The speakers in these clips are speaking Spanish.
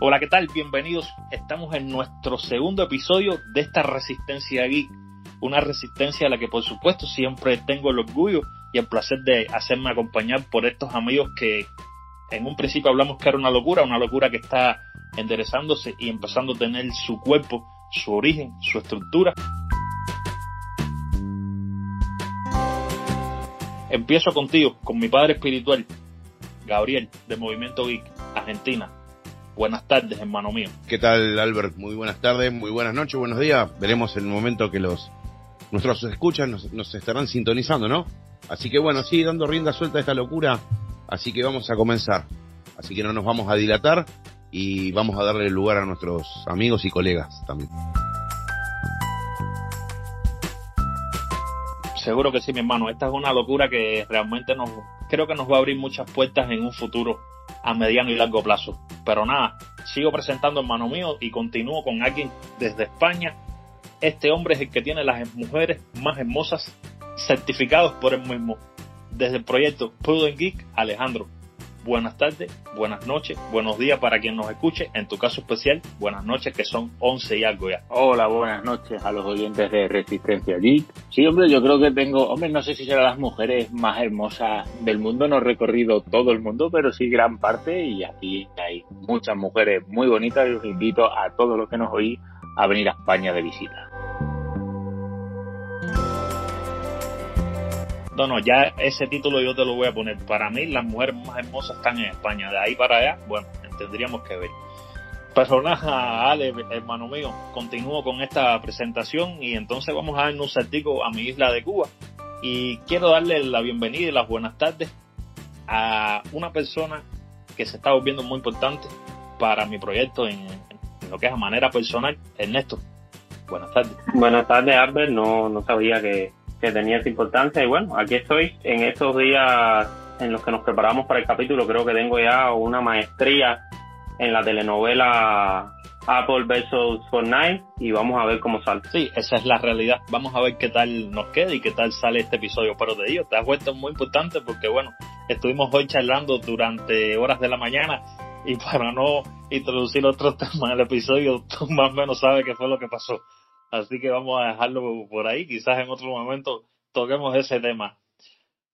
Hola, ¿qué tal? Bienvenidos. Estamos en nuestro segundo episodio de esta resistencia geek. Una resistencia a la que por supuesto siempre tengo el orgullo y el placer de hacerme acompañar por estos amigos que en un principio hablamos que era una locura, una locura que está enderezándose y empezando a tener su cuerpo, su origen, su estructura. Empiezo contigo, con mi padre espiritual, Gabriel, de Movimiento Geek, Argentina. Buenas tardes, hermano mío. ¿Qué tal, Albert? Muy buenas tardes, muy buenas noches, buenos días. Veremos el momento que los nuestros escuchan nos, estarán sintonizando, ¿no? Así que bueno, sí, dando rienda suelta a esta locura. Así que vamos a comenzar. Así que no nos vamos a dilatar y vamos a darle lugar a nuestros amigos y colegas también. Seguro que sí, mi hermano. Esta es una locura que realmente nos creo que nos va a abrir muchas puertas en un futuro a mediano y largo plazo. Pero nada, sigo presentando hermano mío y continúo con alguien desde España. Este hombre es el que tiene las mujeres más hermosas certificados por él mismo. Desde el proyecto Prudent Geek, Alejandro buenas tardes, buenas noches, buenos días para quien nos escuche. En tu caso especial, buenas noches, que son 11 y algo ya. Hola, buenas noches a los oyentes de Resistencia Geek. Sí, hombre, yo creo que tengo, hombre, no sé si serán las mujeres más hermosas del mundo, no he recorrido todo el mundo, pero sí gran parte y aquí hay muchas mujeres muy bonitas y os invito a todos los que nos oí a venir a España de visita. No, no, ya ese título yo te lo voy a poner. Para mí, las mujeres más hermosas están en España. De ahí para allá, bueno, tendríamos que ver. Personaje, Ale, hermano mío, continúo con esta presentación y entonces vamos a darnos un saltico a mi isla de Cuba. Y quiero darle la bienvenida y las buenas tardes a una persona que se está volviendo muy importante para mi proyecto en, lo que es a manera personal, Ernesto. Buenas tardes. Buenas tardes, Albert. No, no sabía que, que tenía esa importancia. Y bueno, aquí estoy en estos días en los que nos preparamos para el capítulo. Creo que tengo ya una maestría en la telenovela Apple vs Fortnite y vamos a ver cómo sale. Sí, esa es la realidad. Vamos a ver qué tal nos queda y qué tal sale este episodio. Pero de ello te has vuelto muy importante porque, bueno, estuvimos hoy charlando durante horas de la mañana y para no introducir otros temas el episodio, tú más o menos sabes qué fue lo que pasó. Así que vamos a dejarlo por ahí. Quizás en otro momento toquemos ese tema.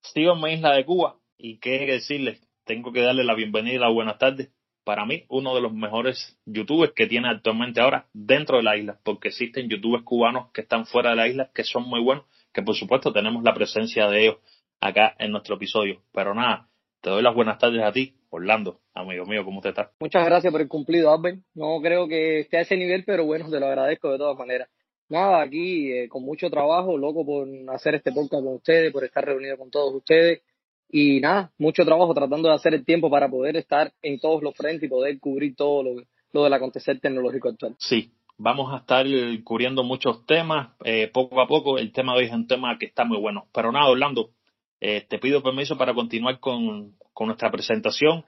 Sigo en mi isla de Cuba y qué decirles, tengo que darle la bienvenida y la buenas tardes. Para mí, uno de los mejores youtubers que tiene actualmente ahora dentro de la isla, porque existen youtubers cubanos que están fuera de la isla, que son muy buenos, que por supuesto tenemos la presencia de ellos acá en nuestro episodio. Pero nada, te doy las buenas tardes a ti, Orlando, amigo mío, ¿cómo te estás? Muchas gracias por el cumplido, Albert. No creo que esté a ese nivel, pero bueno, te lo agradezco de todas maneras nada, aquí eh, con mucho trabajo, loco por hacer este podcast con ustedes, por estar reunido con todos ustedes. Y nada, mucho trabajo tratando de hacer el tiempo para poder estar en todos los frentes y poder cubrir todo lo, lo del acontecer tecnológico actual. Sí, vamos a estar cubriendo muchos temas eh, poco a poco. El tema de hoy es un tema que está muy bueno. Pero nada, Orlando, eh, te pido permiso para continuar con, con nuestra presentación.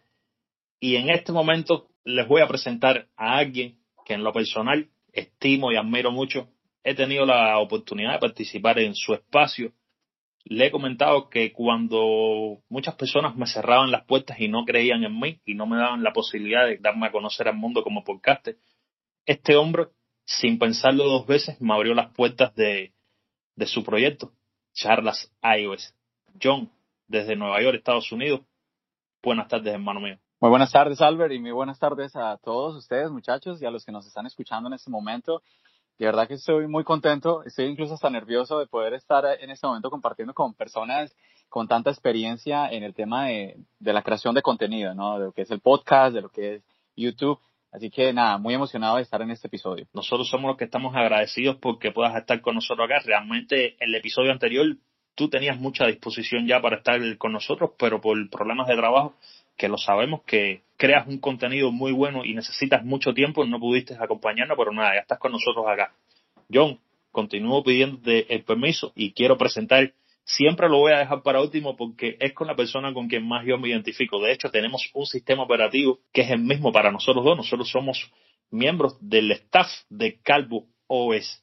Y en este momento les voy a presentar a alguien que en lo personal estimo y admiro mucho he tenido la oportunidad de participar en su espacio. Le he comentado que cuando muchas personas me cerraban las puertas y no creían en mí y no me daban la posibilidad de darme a conocer al mundo como podcaster, este hombre, sin pensarlo dos veces, me abrió las puertas de, su proyecto, Charlas iOS. John, desde Nueva York, Estados Unidos. Buenas tardes, hermano mío. Muy buenas tardes, Albert, y muy buenas tardes a todos ustedes, muchachos, y a los que nos están escuchando en este momento. De verdad que estoy muy contento, estoy incluso hasta nervioso de poder estar en este momento compartiendo con personas con tanta experiencia en el tema de, de la creación de contenido, ¿no? De lo que es el podcast, de lo que es YouTube. Así que nada, muy emocionado de estar en este episodio. Nosotros somos los que estamos agradecidos porque puedas estar con nosotros acá. Realmente el episodio anterior tú tenías mucha disposición ya para estar con nosotros, pero por problemas de trabajo que lo sabemos que creas un contenido muy bueno y necesitas mucho tiempo, no pudiste acompañarnos, pero nada, ya estás con nosotros acá. John, continúo pidiéndote el permiso y quiero presentar, siempre lo voy a dejar para último porque es con la persona con quien más yo me identifico. De hecho, tenemos un sistema operativo que es el mismo para nosotros dos. Nosotros somos miembros del staff de Calvo OS.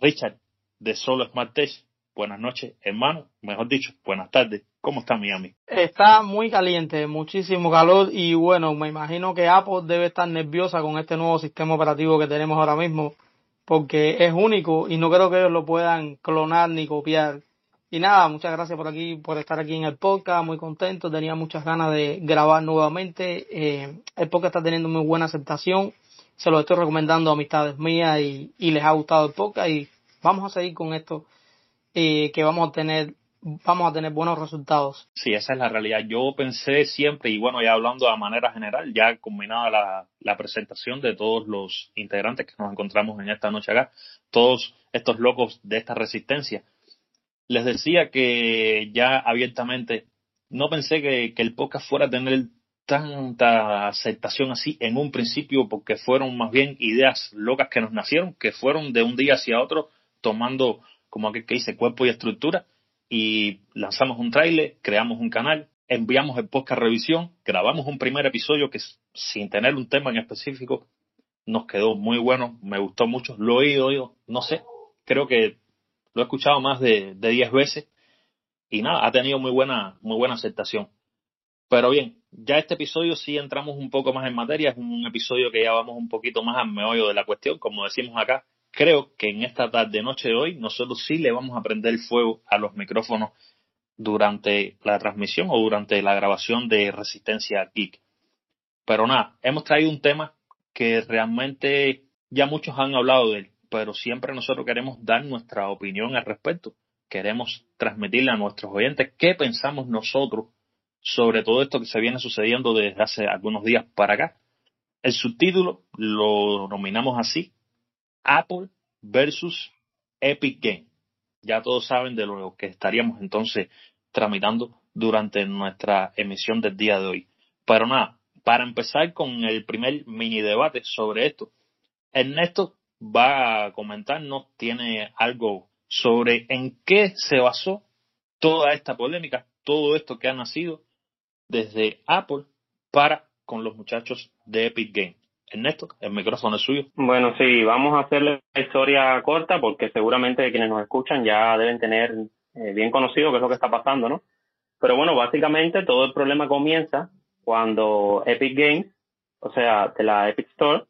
Richard, de Solo Smart Tech. Buenas noches, hermano. Mejor dicho, buenas tardes. ¿Cómo está Miami? Está muy caliente, muchísimo calor y bueno, me imagino que Apple debe estar nerviosa con este nuevo sistema operativo que tenemos ahora mismo porque es único y no creo que ellos lo puedan clonar ni copiar. Y nada, muchas gracias por aquí, por estar aquí en el podcast, muy contento, tenía muchas ganas de grabar nuevamente. Eh, el podcast está teniendo muy buena aceptación, se lo estoy recomendando a amistades mías y, les ha gustado el podcast y vamos a seguir con esto, eh, que vamos a tener vamos a tener buenos resultados. Sí, esa es la realidad. Yo pensé siempre, y bueno, ya hablando de manera general, ya combinada la, la presentación de todos los integrantes que nos encontramos en esta noche acá, todos estos locos de esta resistencia, les decía que ya abiertamente no pensé que, que el podcast fuera a tener tanta aceptación así en un principio porque fueron más bien ideas locas que nos nacieron, que fueron de un día hacia otro tomando como aquel que dice cuerpo y estructura y lanzamos un trailer, creamos un canal, enviamos el podcast revisión, grabamos un primer episodio que sin tener un tema en específico nos quedó muy bueno, me gustó mucho, lo he oído, no sé, creo que lo he escuchado más de 10 veces y nada, ha tenido muy buena, muy buena aceptación. Pero bien, ya este episodio sí entramos un poco más en materia, es un episodio que ya vamos un poquito más al meollo de la cuestión, como decimos acá, creo que en esta tarde noche de hoy nosotros sí le vamos a prender fuego a los micrófonos durante la transmisión o durante la grabación de Resistencia Geek. Pero nada, hemos traído un tema que realmente ya muchos han hablado de él, pero siempre nosotros queremos dar nuestra opinión al respecto. Queremos transmitirle a nuestros oyentes qué pensamos nosotros sobre todo esto que se viene sucediendo desde hace algunos días para acá. El subtítulo lo nominamos así, Apple versus Epic Game. Ya todos saben de lo que estaríamos entonces tramitando durante nuestra emisión del día de hoy. Pero nada, para empezar con el primer mini debate sobre esto, Ernesto va a comentarnos, tiene algo sobre en qué se basó toda esta polémica, todo esto que ha nacido desde Apple para con los muchachos de Epic Game. Ernesto, el micrófono es suyo. Bueno, sí, vamos a hacer la historia corta porque seguramente quienes nos escuchan ya deben tener eh, bien conocido qué es lo que está pasando, ¿no? Pero bueno, básicamente todo el problema comienza cuando Epic Games, o sea, de la Epic Store,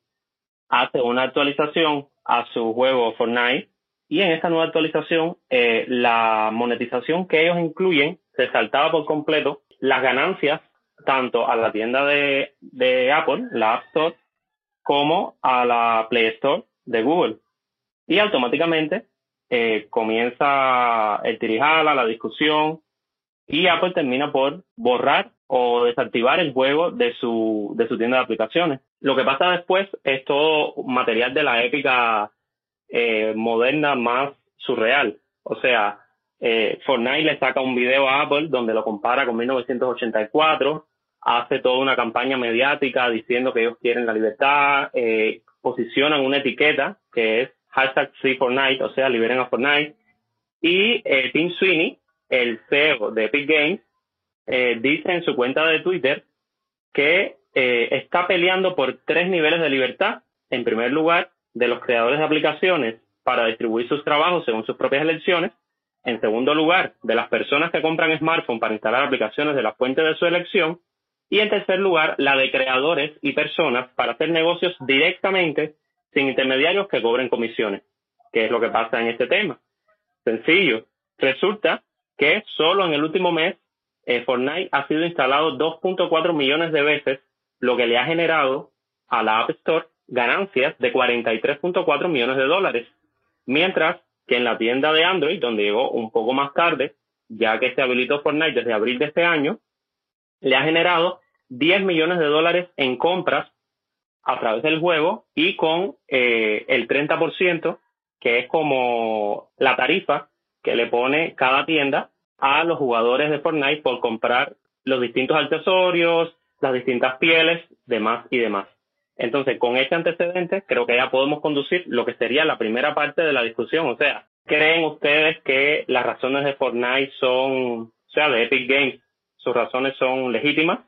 hace una actualización a su juego Fortnite y en esta nueva actualización eh, la monetización que ellos incluyen se saltaba por completo las ganancias tanto a la tienda de Apple, la App Store, como a la Play Store de Google. Y automáticamente eh, comienza el tirijala, la discusión, y Apple termina por borrar o desactivar el juego de su, de su tienda de aplicaciones. Lo que pasa después es todo material de la épica eh, moderna más surreal. O sea, eh, Fortnite le saca un video a Apple donde lo compara con 1984 hace toda una campaña mediática diciendo que ellos quieren la libertad, eh, posicionan una etiqueta que es hashtag Free o sea, liberen a Fortnite. Y eh, Tim Sweeney, el CEO de Epic Games, eh, dice en su cuenta de Twitter que eh, está peleando por tres niveles de libertad. En primer lugar, de los creadores de aplicaciones para distribuir sus trabajos según sus propias elecciones. En segundo lugar, de las personas que compran smartphone para instalar aplicaciones de la fuente de su elección. Y en tercer lugar, la de creadores y personas para hacer negocios directamente sin intermediarios que cobren comisiones, que es lo que pasa en este tema. Sencillo. Resulta que solo en el último mes eh, Fortnite ha sido instalado 2.4 millones de veces, lo que le ha generado a la App Store ganancias de 43.4 millones de dólares. Mientras que en la tienda de Android, donde llegó un poco más tarde, ya que se habilitó Fortnite desde abril de este año, le ha generado 10 millones de dólares en compras a través del juego y con eh, el 30%, que es como la tarifa que le pone cada tienda a los jugadores de Fortnite por comprar los distintos accesorios, las distintas pieles, demás y demás. Entonces, con este antecedente, creo que ya podemos conducir lo que sería la primera parte de la discusión. O sea, ¿creen ustedes que las razones de Fortnite son, o sea, de Epic Games, sus razones son legítimas,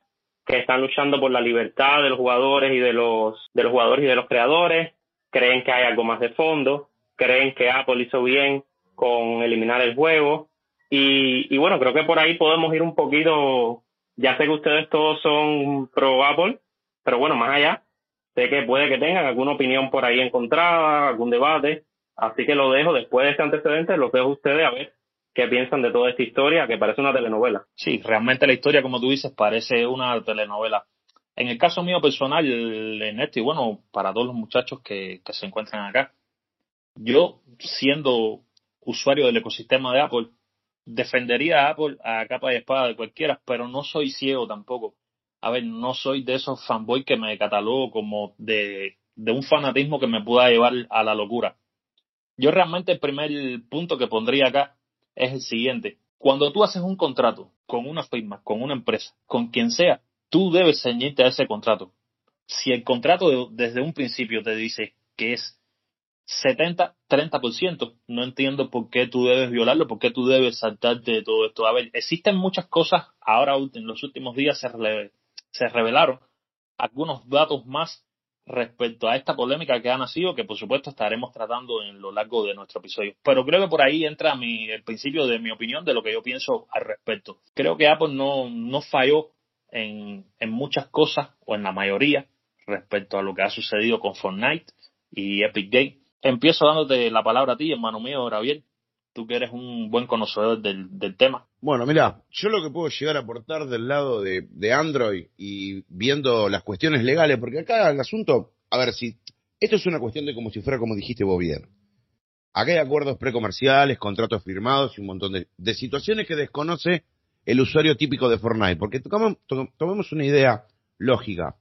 que están luchando por la libertad de los jugadores y de los, de los jugadores y de los creadores, creen que hay algo más de fondo, creen que Apple hizo bien con eliminar el juego, Y, y bueno, creo que por ahí podemos ir un poquito, ya sé que ustedes todos son pro Apple, pero bueno, más allá, sé que puede que tengan alguna opinión por ahí encontrada, algún debate, así que lo dejo después de este antecedente, los dejo a ustedes a ver qué piensan de toda esta historia que parece una telenovela. Sí, realmente la historia, como tú dices, parece una telenovela. En el caso mío personal, Ernesto, y bueno, para todos los muchachos que, se encuentran acá, yo siendo usuario del ecosistema de Apple, defendería a Apple a capa y espada de cualquiera, pero no soy ciego tampoco. A ver, no soy de esos fanboys que me catalogo como de un fanatismo que me pueda llevar a la locura. Yo realmente el primer punto que pondría acá es el siguiente. Cuando tú haces un contrato con una firma, con una empresa, con quien sea, tú debes ceñirte a ese contrato. Si el contrato desde un principio te dice que es 70-30%, no entiendo por qué tú debes violarlo, por qué tú debes saltarte de todo esto. A ver, existen muchas cosas, ahora en los últimos días se, se revelaron algunos datos más respecto a esta polémica que ha nacido, que por supuesto estaremos tratando en lo largo de nuestro episodio. Pero creo que por ahí entra mi, el principio de mi opinión de lo que yo pienso al respecto. Creo que Apple no, no falló en, en muchas cosas, o en la mayoría, respecto a lo que ha sucedido con Fortnite y Epic Game. Empiezo dándote la palabra a ti, hermano mío, Gabriel. Tú que eres un buen conocedor del, tema. Bueno, mira, yo lo que puedo llegar a aportar del lado de, Android y viendo las cuestiones legales, porque acá el asunto, a ver, si esto es una cuestión de como si fuera como dijiste vos bien. Acá hay acuerdos precomerciales, contratos firmados y un montón de, situaciones que desconoce el usuario típico de Fortnite. Porque tomemos una idea lógica.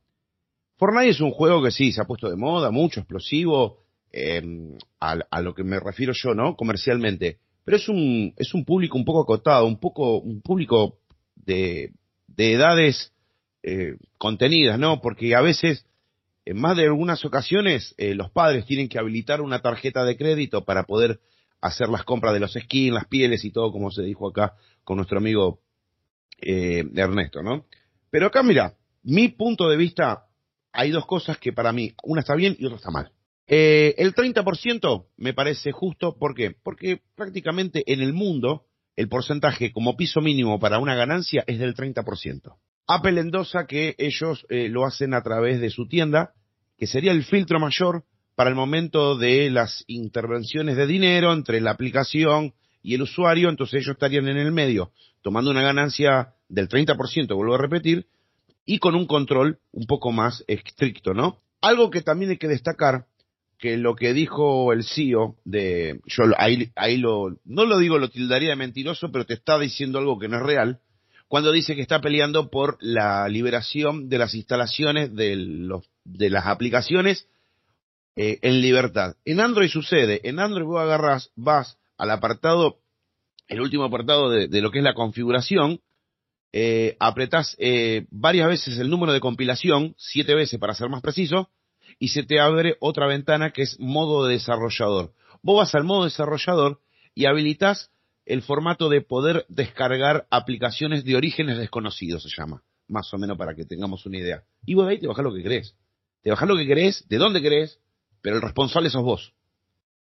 Fortnite es un juego que sí, se ha puesto de moda, mucho, explosivo, a, a, lo que me refiero yo, ¿no? Comercialmente. Pero es un, es un público un poco acotado, un poco, un público de, de edades eh, contenidas, ¿no? Porque a veces, en más de algunas ocasiones, eh, los padres tienen que habilitar una tarjeta de crédito para poder hacer las compras de los skins, las pieles y todo, como se dijo acá con nuestro amigo eh, Ernesto, ¿no? Pero acá, mira, mi punto de vista, hay dos cosas que para mí, una está bien y otra está mal. Eh, el 30% me parece justo, ¿por qué? Porque prácticamente en el mundo el porcentaje como piso mínimo para una ganancia es del 30%. Apple endosa que ellos eh, lo hacen a través de su tienda, que sería el filtro mayor para el momento de las intervenciones de dinero entre la aplicación y el usuario, entonces ellos estarían en el medio, tomando una ganancia del 30%, vuelvo a repetir, y con un control un poco más estricto, ¿no? Algo que también hay que destacar, que lo que dijo el CEO de, yo ahí, ahí lo, no lo digo, lo tildaría de mentiroso, pero te está diciendo algo que no es real, cuando dice que está peleando por la liberación de las instalaciones de, los, de las aplicaciones eh, en libertad. En Android sucede, en Android vos agarras, vas al apartado, el último apartado de, de lo que es la configuración, eh, apretás eh, varias veces el número de compilación, siete veces para ser más preciso, y se te abre otra ventana que es modo de desarrollador. Vos vas al modo desarrollador y habilitas el formato de poder descargar aplicaciones de orígenes desconocidos, se llama, más o menos para que tengamos una idea. Y vos de ahí te bajás lo que querés. Te bajás lo que querés, de dónde querés, pero el responsable sos vos.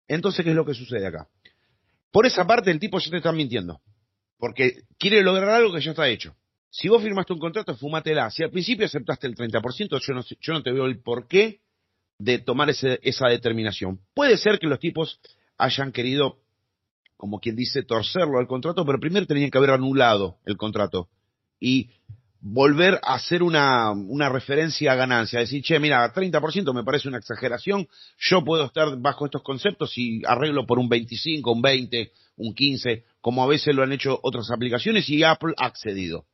Entonces, ¿qué es lo que sucede acá? Por esa parte, el tipo ya te está mintiendo. Porque quiere lograr algo que ya está hecho. Si vos firmaste un contrato, fumátela. Si al principio aceptaste el 30%, yo no, yo no te veo el porqué de tomar ese, esa determinación. Puede ser que los tipos hayan querido, como quien dice, torcerlo al contrato, pero primero tenían que haber anulado el contrato. Y volver a hacer una, referencia a ganancia, decir, che, mira, 30% me parece una exageración, yo puedo estar bajo estos conceptos y arreglo por un 25, un 20, un 15, como a veces lo han hecho otras aplicaciones y Apple ha accedido.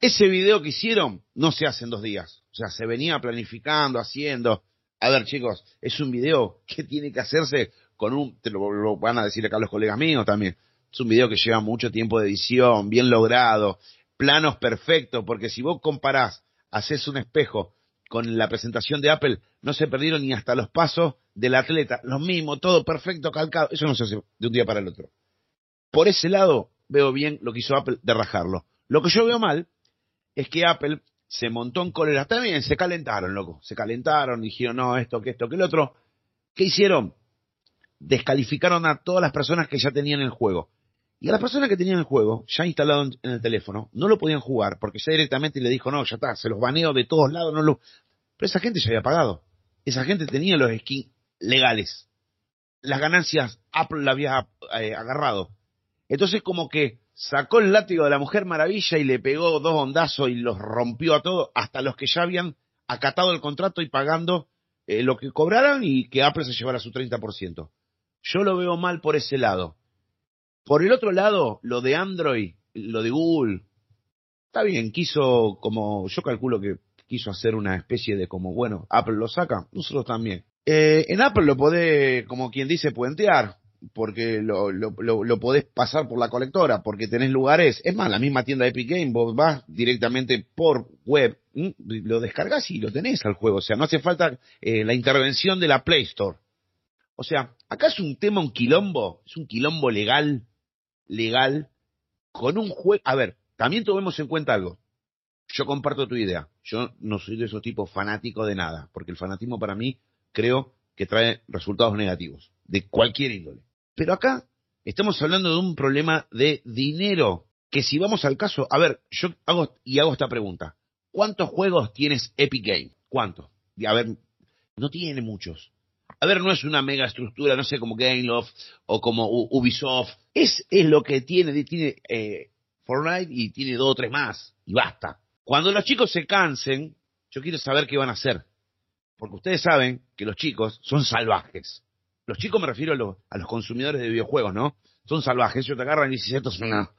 Ese video que hicieron no se hace en dos días, o sea, se venía planificando, haciendo. A ver, chicos, es un video que tiene que hacerse con un, te lo, van a decir acá los colegas míos también, es un video que lleva mucho tiempo de edición, bien logrado, planos perfectos, porque si vos comparás, haces un espejo con la presentación de Apple, no se perdieron ni hasta los pasos del atleta, los mismos, todo perfecto, calcado, eso no se hace de un día para el otro. Por ese lado, veo bien lo que hizo Apple de rajarlo. Lo que yo veo mal es que Apple se montó en cólera. También se calentaron, loco. Se calentaron, dijeron, no, esto, que esto, que el otro. ¿Qué hicieron? Descalificaron a todas las personas que ya tenían el juego. Y a las personas que tenían el juego ya instalado en el teléfono, no lo podían jugar porque ya directamente le dijo, no, ya está, se los baneo de todos lados, no lo... Pero esa gente ya había pagado. Esa gente tenía los skins legales. Las ganancias Apple la había eh, agarrado. Entonces como que sacó el látigo de la Mujer Maravilla y le pegó dos hondazos y los rompió a todos, hasta los que ya habían acatado el contrato y pagando eh, lo que cobraran y que Apple se llevara su 30%. Yo lo veo mal por ese lado. Por el otro lado, lo de Android, lo de Google, está bien, quiso como, yo calculo que quiso hacer una especie de como, bueno, Apple lo saca, nosotros también. Eh, en Apple lo podés, como quien dice, puentear, porque lo, lo, lo, podés pasar por la colectora, porque tenés lugares, es más, la misma tienda de Epic Game, vos vas directamente por web, lo descargas y lo tenés al juego, o sea, no hace falta eh, la intervención de la Play Store. O sea, acá es un tema, un quilombo, es un quilombo legal, legal, con un juego. A ver, también tomemos en cuenta algo. Yo comparto tu idea. Yo no soy de esos tipos fanáticos de nada, porque el fanatismo para mí creo que trae resultados negativos, de cualquier índole. Pero acá estamos hablando de un problema de dinero, que si vamos al caso, a ver, yo hago y hago esta pregunta. ¿Cuántos juegos tienes Epic Game? ¿Cuántos? A ver, no tiene muchos. A ver, no es una mega estructura, no sé, como Gameloft o como Ubisoft. Es, es lo que tiene, tiene eh, Fortnite y tiene dos o tres más. Y basta. Cuando los chicos se cansen, yo quiero saber qué van a hacer. Porque ustedes saben que los chicos son salvajes. Los chicos me refiero a, los, a los consumidores de videojuegos, ¿no? Son salvajes. Ellos te agarran y dicen, esto es una,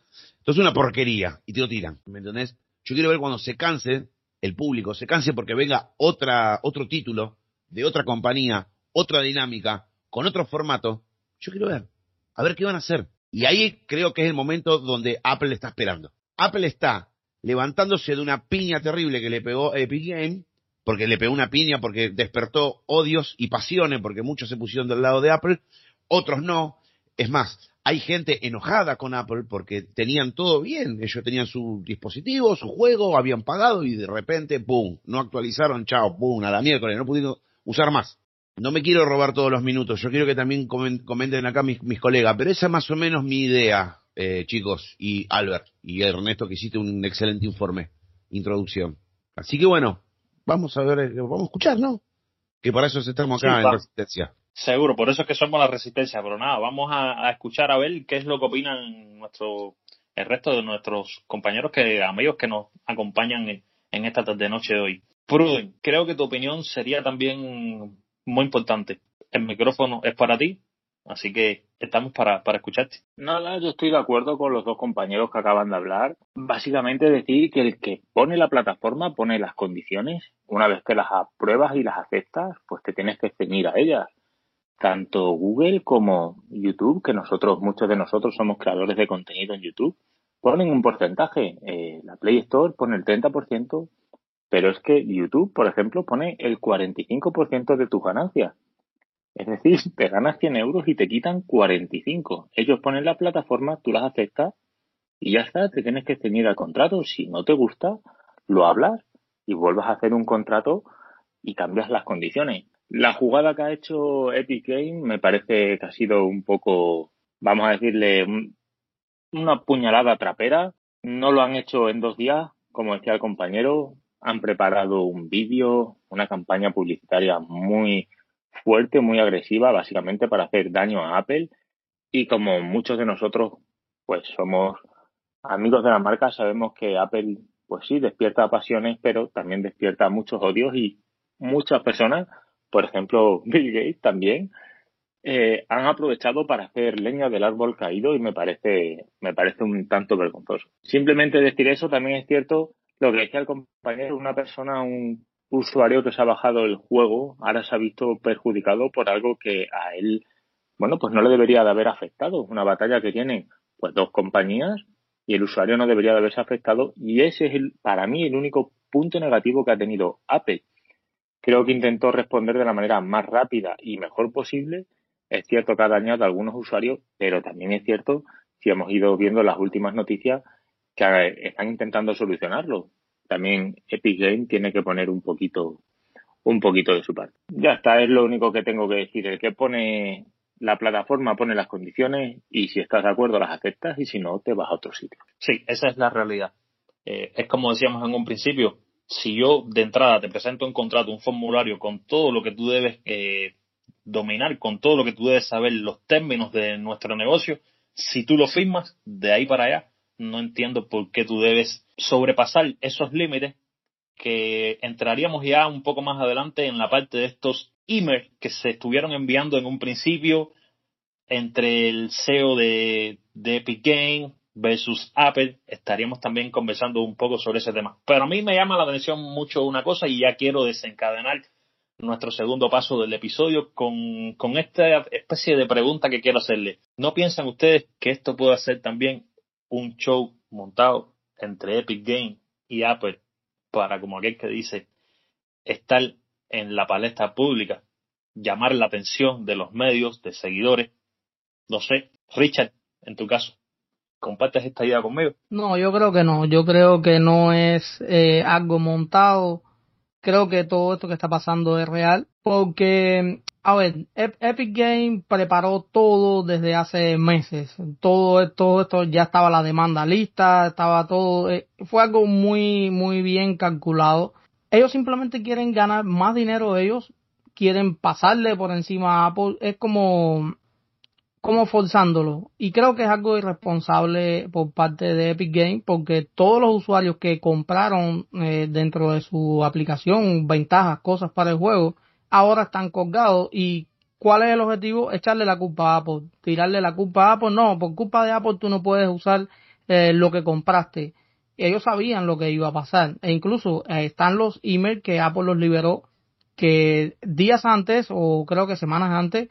es una porquería. Y te lo tiran. ¿Me entendés? Yo quiero ver cuando se canse el público, se canse porque venga otra, otro título de otra compañía otra dinámica, con otro formato, yo quiero ver, a ver qué van a hacer. Y ahí creo que es el momento donde Apple está esperando. Apple está levantándose de una piña terrible que le pegó Epic Game, porque le pegó una piña, porque despertó odios y pasiones, porque muchos se pusieron del lado de Apple, otros no. Es más, hay gente enojada con Apple porque tenían todo bien, ellos tenían su dispositivo, su juego, habían pagado y de repente, ¡pum!, no actualizaron, chao, ¡pum!, a la miércoles, no pudieron usar más no me quiero robar todos los minutos, yo quiero que también comenten acá mis, colegas, pero esa es más o menos mi idea, eh, chicos, y Albert y Ernesto, que hiciste un excelente informe, introducción. Así que bueno, vamos a ver, eh, vamos a escuchar, ¿no? Que para eso estamos acá en Resistencia. Seguro, por eso es que somos la Resistencia, pero nada, vamos a, escuchar a ver qué es lo que opinan nuestro, el resto de nuestros compañeros, que amigos que nos acompañan en, en esta tarde noche de hoy. Pruden, creo que tu opinión sería también muy importante. El micrófono es para ti, así que estamos para, para escucharte. No, no, yo estoy de acuerdo con los dos compañeros que acaban de hablar. Básicamente decir que el que pone la plataforma pone las condiciones. Una vez que las apruebas y las aceptas, pues te tienes que ceñir a ellas. Tanto Google como YouTube, que nosotros, muchos de nosotros somos creadores de contenido en YouTube, ponen un porcentaje. Eh, la Play Store pone el 30%, pero es que YouTube, por ejemplo, pone el 45% de tus ganancias. Es decir, te ganas 100 euros y te quitan 45. Ellos ponen la plataforma, tú las aceptas y ya está, te tienes que ceñir al contrato. Si no te gusta, lo hablas y vuelvas a hacer un contrato y cambias las condiciones. La jugada que ha hecho Epic Game me parece que ha sido un poco, vamos a decirle, una puñalada trapera. No lo han hecho en dos días, como decía el compañero han preparado un vídeo, una campaña publicitaria muy fuerte, muy agresiva, básicamente para hacer daño a Apple. Y como muchos de nosotros, pues somos amigos de la marca, sabemos que Apple, pues sí, despierta pasiones, pero también despierta muchos odios y muchas personas, por ejemplo, Bill Gates también, eh, han aprovechado para hacer leña del árbol caído y me parece, me parece un tanto vergonzoso. Simplemente decir eso también es cierto lo que decía el compañero, una persona, un usuario que se ha bajado el juego, ahora se ha visto perjudicado por algo que a él, bueno, pues no le debería de haber afectado. Una batalla que tienen pues dos compañías y el usuario no debería de haberse afectado y ese es el, para mí el único punto negativo que ha tenido Apple. Creo que intentó responder de la manera más rápida y mejor posible. Es cierto que ha dañado a algunos usuarios, pero también es cierto, si hemos ido viendo las últimas noticias, que están intentando solucionarlo. También Epic Game tiene que poner un poquito, un poquito de su parte. Ya está, es lo único que tengo que decir. El que pone la plataforma pone las condiciones y si estás de acuerdo las aceptas y si no te vas a otro sitio. Sí, esa es la realidad. Eh, es como decíamos en un principio, si yo de entrada te presento un contrato, un formulario con todo lo que tú debes eh, dominar, con todo lo que tú debes saber, los términos de nuestro negocio, si tú lo firmas, de ahí para allá, no entiendo por qué tú debes sobrepasar esos límites que entraríamos ya un poco más adelante en la parte de estos emails que se estuvieron enviando en un principio entre el CEO de, de Epic Game versus Apple. Estaríamos también conversando un poco sobre ese tema. Pero a mí me llama la atención mucho una cosa y ya quiero desencadenar nuestro segundo paso del episodio con, con esta especie de pregunta que quiero hacerle. ¿No piensan ustedes que esto puede ser también un show montado entre Epic Games y Apple para, como aquel que dice, estar en la palestra pública, llamar la atención de los medios, de seguidores? No sé, Richard, en tu caso. ¿Compartes esta idea conmigo? No, yo creo que no. Yo creo que no es eh, algo montado creo que todo esto que está pasando es real porque a ver Epic Games preparó todo desde hace meses. Todo todo esto ya estaba la demanda lista estaba todo eh, fue algo muy muy bien calculado. Ellos simplemente quieren ganar más dinero ellos quieren pasarle por encima a Apple. Es como como forzándolo. Y creo que es algo irresponsable por parte de Epic Games porque todos los usuarios que compraron eh, dentro de su aplicación ventajas, cosas para el juego, ahora están colgados y ¿cuál es el objetivo? Echarle la culpa a Apple, tirarle la culpa a Apple. No, por culpa de Apple tú no puedes usar eh, lo que compraste. Ellos sabían lo que iba a pasar e incluso eh, están los emails que Apple los liberó que días antes o creo que semanas antes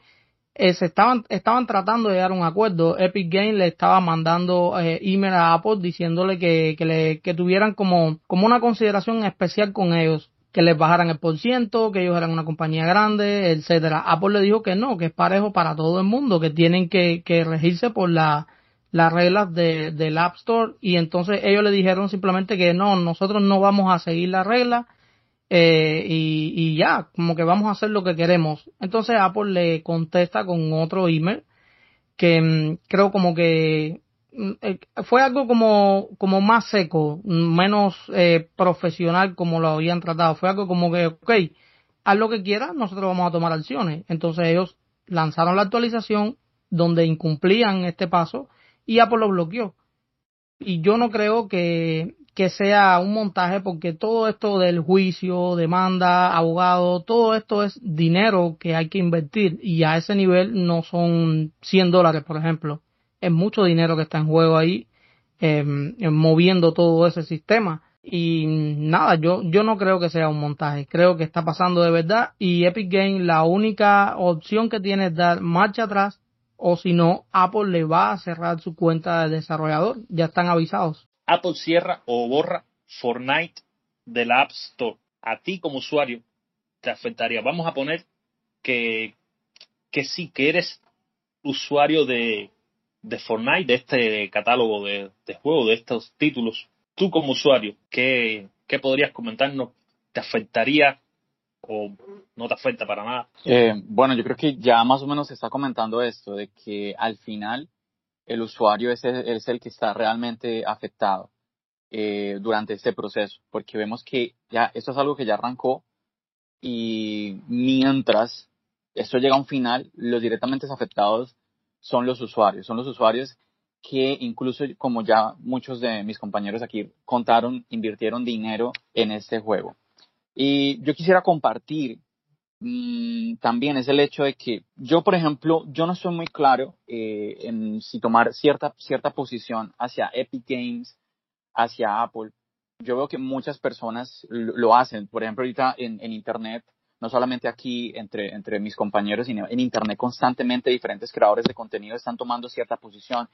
eh, se estaban, estaban tratando de llegar a un acuerdo. Epic Games le estaba mandando eh, email a Apple diciéndole que, que, le, que tuvieran como, como una consideración especial con ellos, que les bajaran el por ciento, que ellos eran una compañía grande, etcétera. Apple le dijo que no, que es parejo para todo el mundo, que tienen que, que regirse por la, las reglas de, del App Store y entonces ellos le dijeron simplemente que no, nosotros no vamos a seguir las reglas eh, y, ya, como que vamos a hacer lo que queremos. Entonces Apple le contesta con otro email que mm, creo como que fue algo como, como más seco, menos eh, profesional como lo habían tratado. Fue algo como que, ok, haz lo que quieras, nosotros vamos a tomar acciones. Entonces ellos lanzaron la actualización donde incumplían este paso y Apple lo bloqueó. Y yo no creo que que sea un montaje porque todo esto del juicio, demanda, abogado, todo esto es dinero que hay que invertir y a ese nivel no son 100 dólares, por ejemplo. Es mucho dinero que está en juego ahí, eh, moviendo todo ese sistema. Y nada, yo, yo no creo que sea un montaje, creo que está pasando de verdad y Epic Games la única opción que tiene es dar marcha atrás o si no, Apple le va a cerrar su cuenta de desarrollador, ya están avisados. Apple cierra o borra Fortnite de la App Store. A ti como usuario te afectaría. Vamos a poner que, que sí, que eres usuario de, de Fortnite, de este catálogo de, de juegos, de estos títulos. Tú como usuario, ¿qué, ¿qué podrías comentarnos? ¿Te afectaría o no te afecta para nada? Eh, bueno, yo creo que ya más o menos se está comentando esto, de que al final el usuario es el, es el que está realmente afectado eh, durante este proceso, porque vemos que ya esto es algo que ya arrancó y mientras esto llega a un final, los directamente afectados son los usuarios, son los usuarios que incluso como ya muchos de mis compañeros aquí contaron, invirtieron dinero en este juego. Y yo quisiera compartir Mm, también es el hecho de que yo, por ejemplo, yo no estoy muy claro eh, en si tomar cierta, cierta posición hacia Epic Games, hacia Apple. Yo veo que muchas personas lo, hacen. Por ejemplo, ahorita en, Internet, no solamente aquí entre, entre mis compañeros, sino en Internet constantemente diferentes creadores de contenido están tomando cierta posición.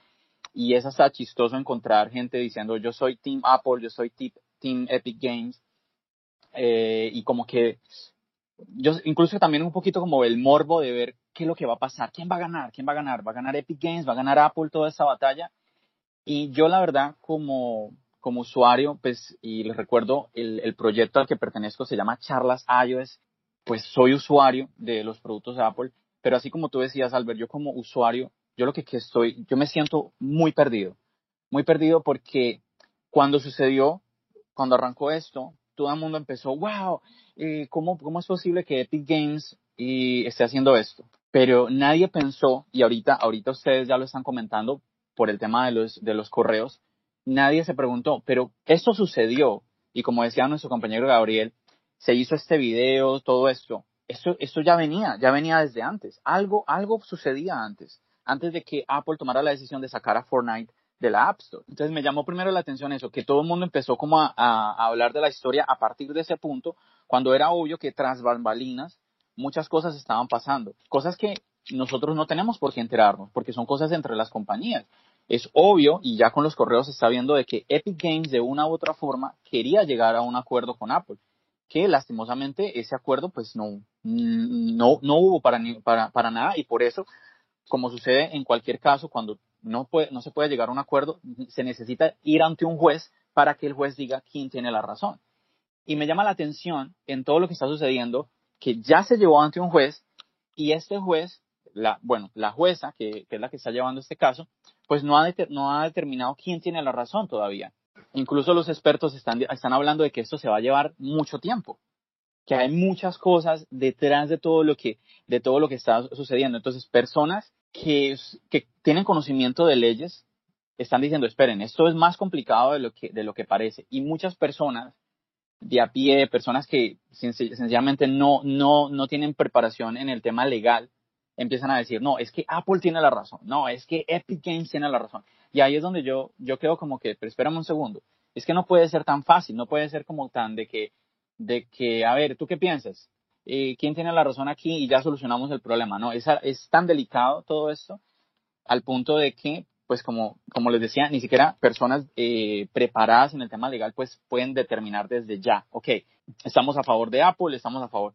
Y es hasta chistoso encontrar gente diciendo yo soy Team Apple, yo soy Team Epic Games. Eh, y como que yo incluso también un poquito como el morbo de ver qué es lo que va a pasar, quién va a ganar, quién va a ganar, va a ganar Epic Games, va a ganar Apple toda esa batalla. Y yo la verdad como, como usuario, pues, y les recuerdo, el, el proyecto al que pertenezco se llama Charlas iOS, pues soy usuario de los productos de Apple pero así como tú decías, Albert, yo como usuario, yo lo que, que estoy, yo me siento muy perdido, muy perdido porque cuando sucedió, cuando arrancó esto, todo el mundo empezó, wow, eh, ¿cómo, ¿cómo es posible que Epic Games y esté haciendo esto? Pero nadie pensó, y ahorita, ahorita ustedes ya lo están comentando por el tema de los, de los correos, nadie se preguntó, pero esto sucedió, y como decía nuestro compañero Gabriel, se hizo este video, todo esto, esto, esto ya venía, ya venía desde antes, algo, algo sucedía antes, antes de que Apple tomara la decisión de sacar a Fortnite de la App Store. Entonces me llamó primero la atención eso, que todo el mundo empezó como a, a, hablar de la historia a partir de ese punto, cuando era obvio que tras bambalinas muchas cosas estaban pasando, cosas que nosotros no tenemos por qué enterarnos, porque son cosas entre las compañías. Es obvio, y ya con los correos se está viendo de que Epic Games de una u otra forma quería llegar a un acuerdo con Apple, que lastimosamente ese acuerdo pues no, no, no hubo para, para, para nada y por eso, como sucede en cualquier caso, cuando no, puede, no se puede llegar a un acuerdo, se necesita ir ante un juez para que el juez diga quién tiene la razón. Y me llama la atención en todo lo que está sucediendo que ya se llevó ante un juez y este juez, la, bueno, la jueza, que, es la que está llevando este caso, pues no ha, no ha determinado quién tiene la razón todavía. Incluso los expertos están, están hablando de que esto se va a llevar mucho tiempo, que hay muchas cosas detrás de todo lo que, de todo lo que está sucediendo. Entonces, personas que, que tienen conocimiento de leyes están diciendo, esperen, esto es más complicado de lo que, de lo que parece. Y muchas personas de a pie, personas que sencillamente no, no, no tienen preparación en el tema legal, empiezan a decir, no, es que Apple tiene la razón, no, es que Epic Games tiene la razón. Y ahí es donde yo, yo creo como que, pero espérame un segundo, es que no puede ser tan fácil, no puede ser como tan de que, de que, a ver, ¿tú qué piensas? Eh, quién tiene la razón aquí y ya solucionamos el problema, ¿no? Es, es tan delicado todo esto al punto de que, pues como, como les decía, ni siquiera personas eh, preparadas en el tema legal, pues pueden determinar desde ya, ok, estamos a favor de Apple, estamos a favor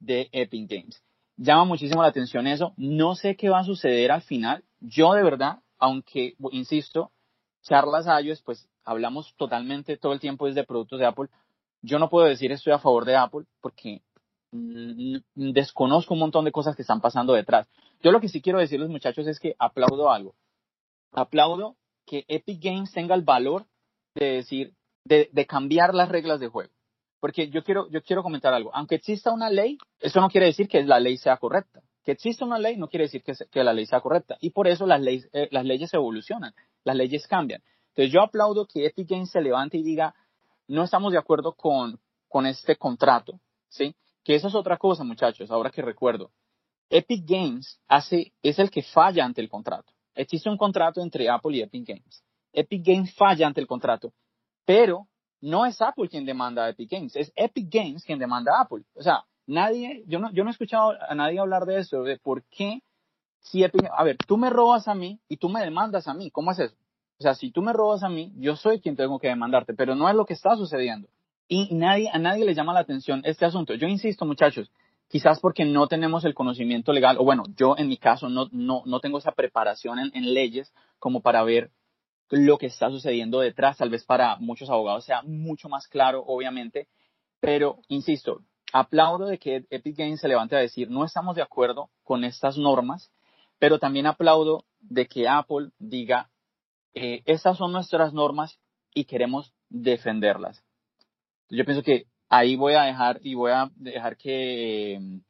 de Epic Games. Llama muchísimo la atención eso, no sé qué va a suceder al final, yo de verdad, aunque, insisto, charlas a ellos, pues hablamos totalmente todo el tiempo desde productos de Apple, yo no puedo decir estoy a favor de Apple porque desconozco un montón de cosas que están pasando detrás. Yo lo que sí quiero decirles, muchachos, es que aplaudo algo. Aplaudo que Epic Games tenga el valor de decir, de, cambiar las reglas de juego. Porque yo quiero, yo quiero comentar algo. Aunque exista una ley, eso no quiere decir que la ley sea correcta. Que exista una ley no quiere decir que, que la ley sea correcta. Y por eso las leyes, eh, las leyes evolucionan, las leyes cambian. Entonces yo aplaudo que Epic Games se levante y diga, no estamos de acuerdo con, con este contrato, ¿sí? Que eso es otra cosa, muchachos, ahora que recuerdo. Epic Games hace, es el que falla ante el contrato. Existe un contrato entre Apple y Epic Games. Epic Games falla ante el contrato, pero no es Apple quien demanda a Epic Games, es Epic Games quien demanda a Apple. O sea, nadie, yo no, yo no he escuchado a nadie hablar de eso, de por qué si Epic, a ver, tú me robas a mí y tú me demandas a mí, ¿cómo es eso? O sea, si tú me robas a mí, yo soy quien tengo que demandarte, pero no es lo que está sucediendo y nadie, a nadie le llama la atención este asunto. Yo insisto, muchachos, quizás porque no tenemos el conocimiento legal, o bueno, yo en mi caso no, no, no tengo esa preparación en, leyes como para ver lo que está sucediendo detrás, tal vez para muchos abogados sea mucho más claro, obviamente, pero insisto, aplaudo de que Epic Games se levante a decir, no estamos de acuerdo con estas normas, pero también aplaudo de que Apple diga, eh, estas son nuestras normas y queremos defenderlas. Yo pienso que ahí voy a dejar y voy a dejar que eh,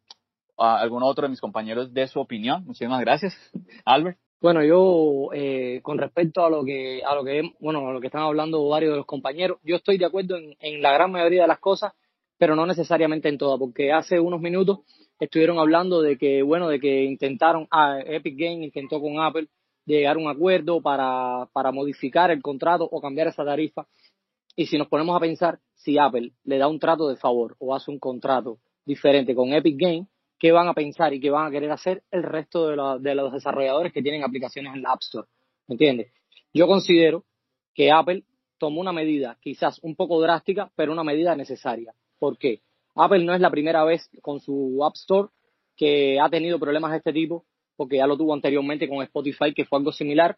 alguno otro de mis compañeros dé su opinión. Muchísimas gracias, Albert. Bueno, yo eh, con respecto a lo que a lo que bueno a lo que están hablando varios de los compañeros, yo estoy de acuerdo en, la gran mayoría de las cosas, pero no necesariamente en todas, porque hace unos minutos estuvieron hablando de que bueno de que intentaron ah, Epic Games intentó con Apple llegar a un acuerdo para para modificar el contrato o cambiar esa tarifa. Y si nos ponemos a pensar, si Apple le da un trato de favor o hace un contrato diferente con Epic Games, ¿qué van a pensar y qué van a querer hacer el resto de, los desarrolladores que tienen aplicaciones en la App Store? ¿Me entiendes? Yo considero que Apple tomó una medida quizás un poco drástica, pero una medida necesaria. ¿Por qué? Apple no es la primera vez con su App Store que ha tenido problemas de este tipo, porque ya lo tuvo anteriormente con Spotify, que fue algo similar,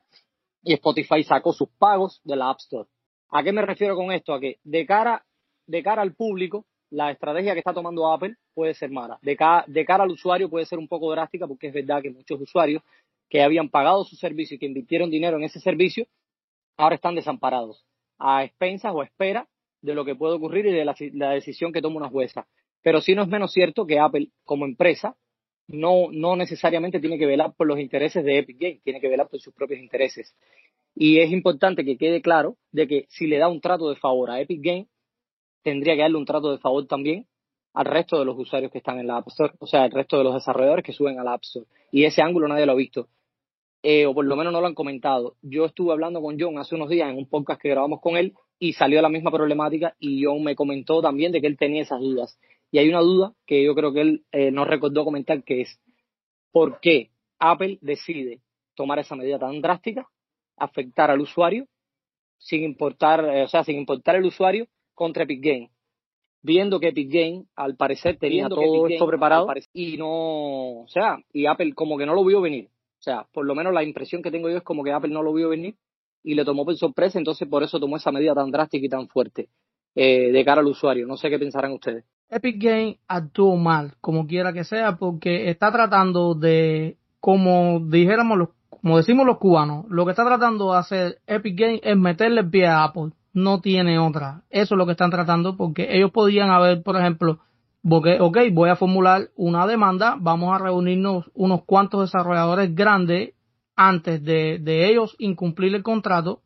y Spotify sacó sus pagos de la App Store. ¿A qué me refiero con esto? A que de cara, de cara al público, la estrategia que está tomando Apple puede ser mala. De, de cara al usuario puede ser un poco drástica porque es verdad que muchos usuarios que habían pagado su servicio y que invirtieron dinero en ese servicio, ahora están desamparados, a expensas o a espera de lo que puede ocurrir y de la, decisión que toma una jueza. Pero sí no es menos cierto que Apple, como empresa, no, no necesariamente tiene que velar por los intereses de Epic Games, tiene que velar por sus propios intereses. Y es importante que quede claro de que si le da un trato de favor a Epic Games, tendría que darle un trato de favor también al resto de los usuarios que están en la App Store, o sea, al resto de los desarrolladores que suben a la App Store. Y ese ángulo nadie lo ha visto, eh, o por lo menos no lo han comentado. Yo estuve hablando con John hace unos días en un podcast que grabamos con él y salió la misma problemática y John me comentó también de que él tenía esas dudas. Y hay una duda que yo creo que él eh, nos recordó comentar que es ¿por qué Apple decide tomar esa medida tan drástica, afectar al usuario, sin importar, eh, o sea, sin importar el usuario contra Epic Game? Viendo que Epic Game, al parecer, tenía todo esto preparado y no, o sea, y Apple como que no lo vio venir. O sea, por lo menos la impresión que tengo yo es como que Apple no lo vio venir y le tomó por sorpresa, entonces por eso tomó esa medida tan drástica y tan fuerte eh, de cara al usuario. No sé qué pensarán ustedes. Epic Games actuó mal, como quiera que sea, porque está tratando de, como dijéramos, como decimos los cubanos, lo que está tratando de hacer Epic Games es meterle el pie a Apple. No tiene otra. Eso es lo que están tratando, porque ellos podían haber, por ejemplo, porque, ok, voy a formular una demanda, vamos a reunirnos unos cuantos desarrolladores grandes antes de, de ellos incumplir el contrato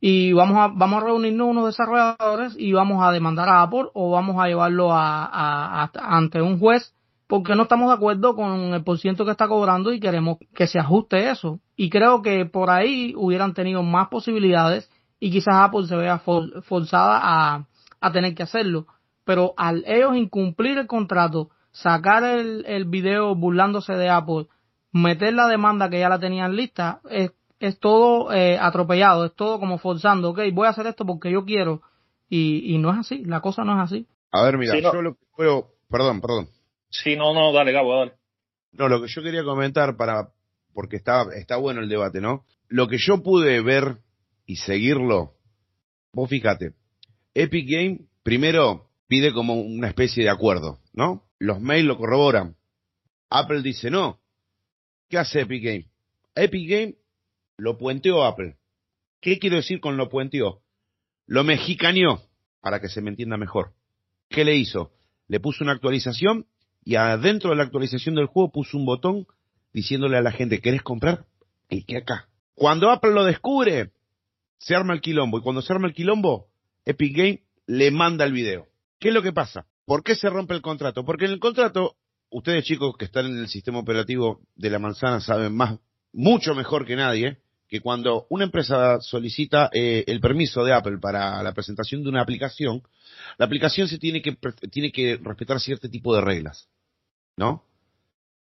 y vamos a, vamos a reunirnos unos desarrolladores y vamos a demandar a Apple o vamos a llevarlo a, ante un juez porque no estamos de acuerdo con el porciento que está cobrando y queremos que se ajuste eso. Y creo que por ahí hubieran tenido más posibilidades y quizás Apple se vea forzada a, a tener que hacerlo. Pero al ellos incumplir el contrato, sacar el, el video burlándose de Apple, meter la demanda que ya la tenían lista, es es todo eh, atropellado, es todo como forzando, ok, voy a hacer esto porque yo quiero, y, y no es así, la cosa no es así. A ver, mira, yo lo que puedo, perdón, perdón. Sí, no, no, dale, Gabo, dale. No, lo que yo quería comentar para, porque está, está bueno el debate, ¿no? Lo que yo pude ver y seguirlo, vos fíjate, Epic Game primero pide como una especie de acuerdo, ¿no? Los mails lo corroboran. Apple dice no. ¿Qué hace Epic Game? Epic Game lo puenteó Apple. ¿Qué quiero decir con lo puenteó? Lo mexicaneó, para que se me entienda mejor. ¿Qué le hizo? Le puso una actualización y adentro de la actualización del juego puso un botón diciéndole a la gente, ¿querés comprar? Clique acá. Cuando Apple lo descubre, se arma el quilombo. Y cuando se arma el quilombo, Epic Game le manda el video. ¿Qué es lo que pasa? ¿Por qué se rompe el contrato? Porque en el contrato, ustedes chicos que están en el sistema operativo de la manzana saben más, mucho mejor que nadie, que cuando una empresa solicita eh, el permiso de Apple para la presentación de una aplicación, la aplicación se tiene que, tiene que respetar cierto tipo de reglas, ¿no?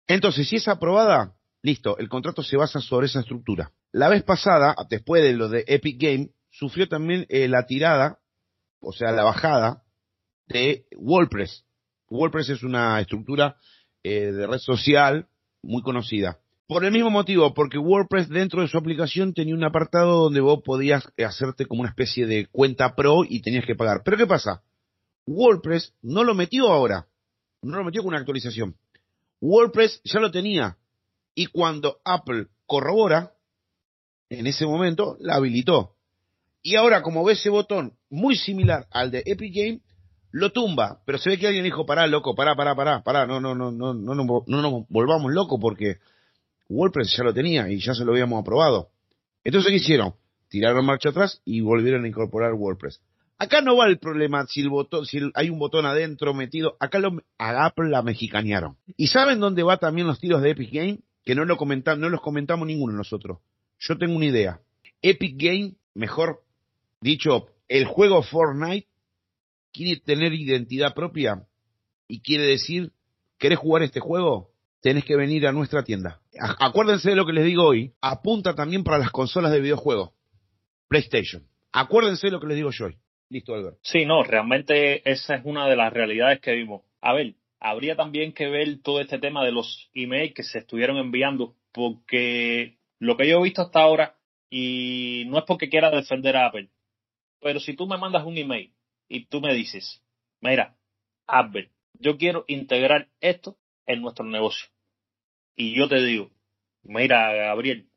Entonces, si es aprobada, listo, el contrato se basa sobre esa estructura. La vez pasada, después de lo de Epic Game, sufrió también eh, la tirada, o sea, la bajada de WordPress. WordPress es una estructura eh, de red social muy conocida. Por el mismo motivo, porque WordPress dentro de su aplicación tenía un apartado donde vos podías hacerte como una especie de cuenta pro y tenías que pagar. Pero ¿qué pasa? WordPress no lo metió ahora, no lo metió con una actualización. WordPress ya lo tenía y cuando Apple corrobora, en ese momento la habilitó. Y ahora como ve ese botón muy similar al de Epic Game, lo tumba, pero se ve que alguien dijo, pará, loco, pará, pará, pará, pará, no, no, no, no, no, no, no nos volvamos locos porque WordPress ya lo tenía y ya se lo habíamos aprobado. Entonces, ¿qué hicieron? Tiraron marcha atrás y volvieron a incorporar WordPress. Acá no va el problema si el botón, si hay un botón adentro metido. Acá lo, a Apple la mexicanearon. ¿Y saben dónde va también los tiros de Epic Game? Que no, lo comentan, no los comentamos ninguno nosotros. Yo tengo una idea. Epic Game, mejor dicho, el juego Fortnite quiere tener identidad propia y quiere decir, ¿querés jugar este juego? tenés que venir a nuestra tienda. Acuérdense de lo que les digo hoy. Apunta también para las consolas de videojuegos. PlayStation. Acuérdense de lo que les digo yo hoy. Listo, Albert. Sí, no, realmente esa es una de las realidades que vimos. A ver, habría también que ver todo este tema de los emails que se estuvieron enviando, porque lo que yo he visto hasta ahora, y no es porque quiera defender a Apple, pero si tú me mandas un email y tú me dices, mira, Apple, yo quiero integrar esto en nuestro negocio. Y yo te digo, mira, Gabriel,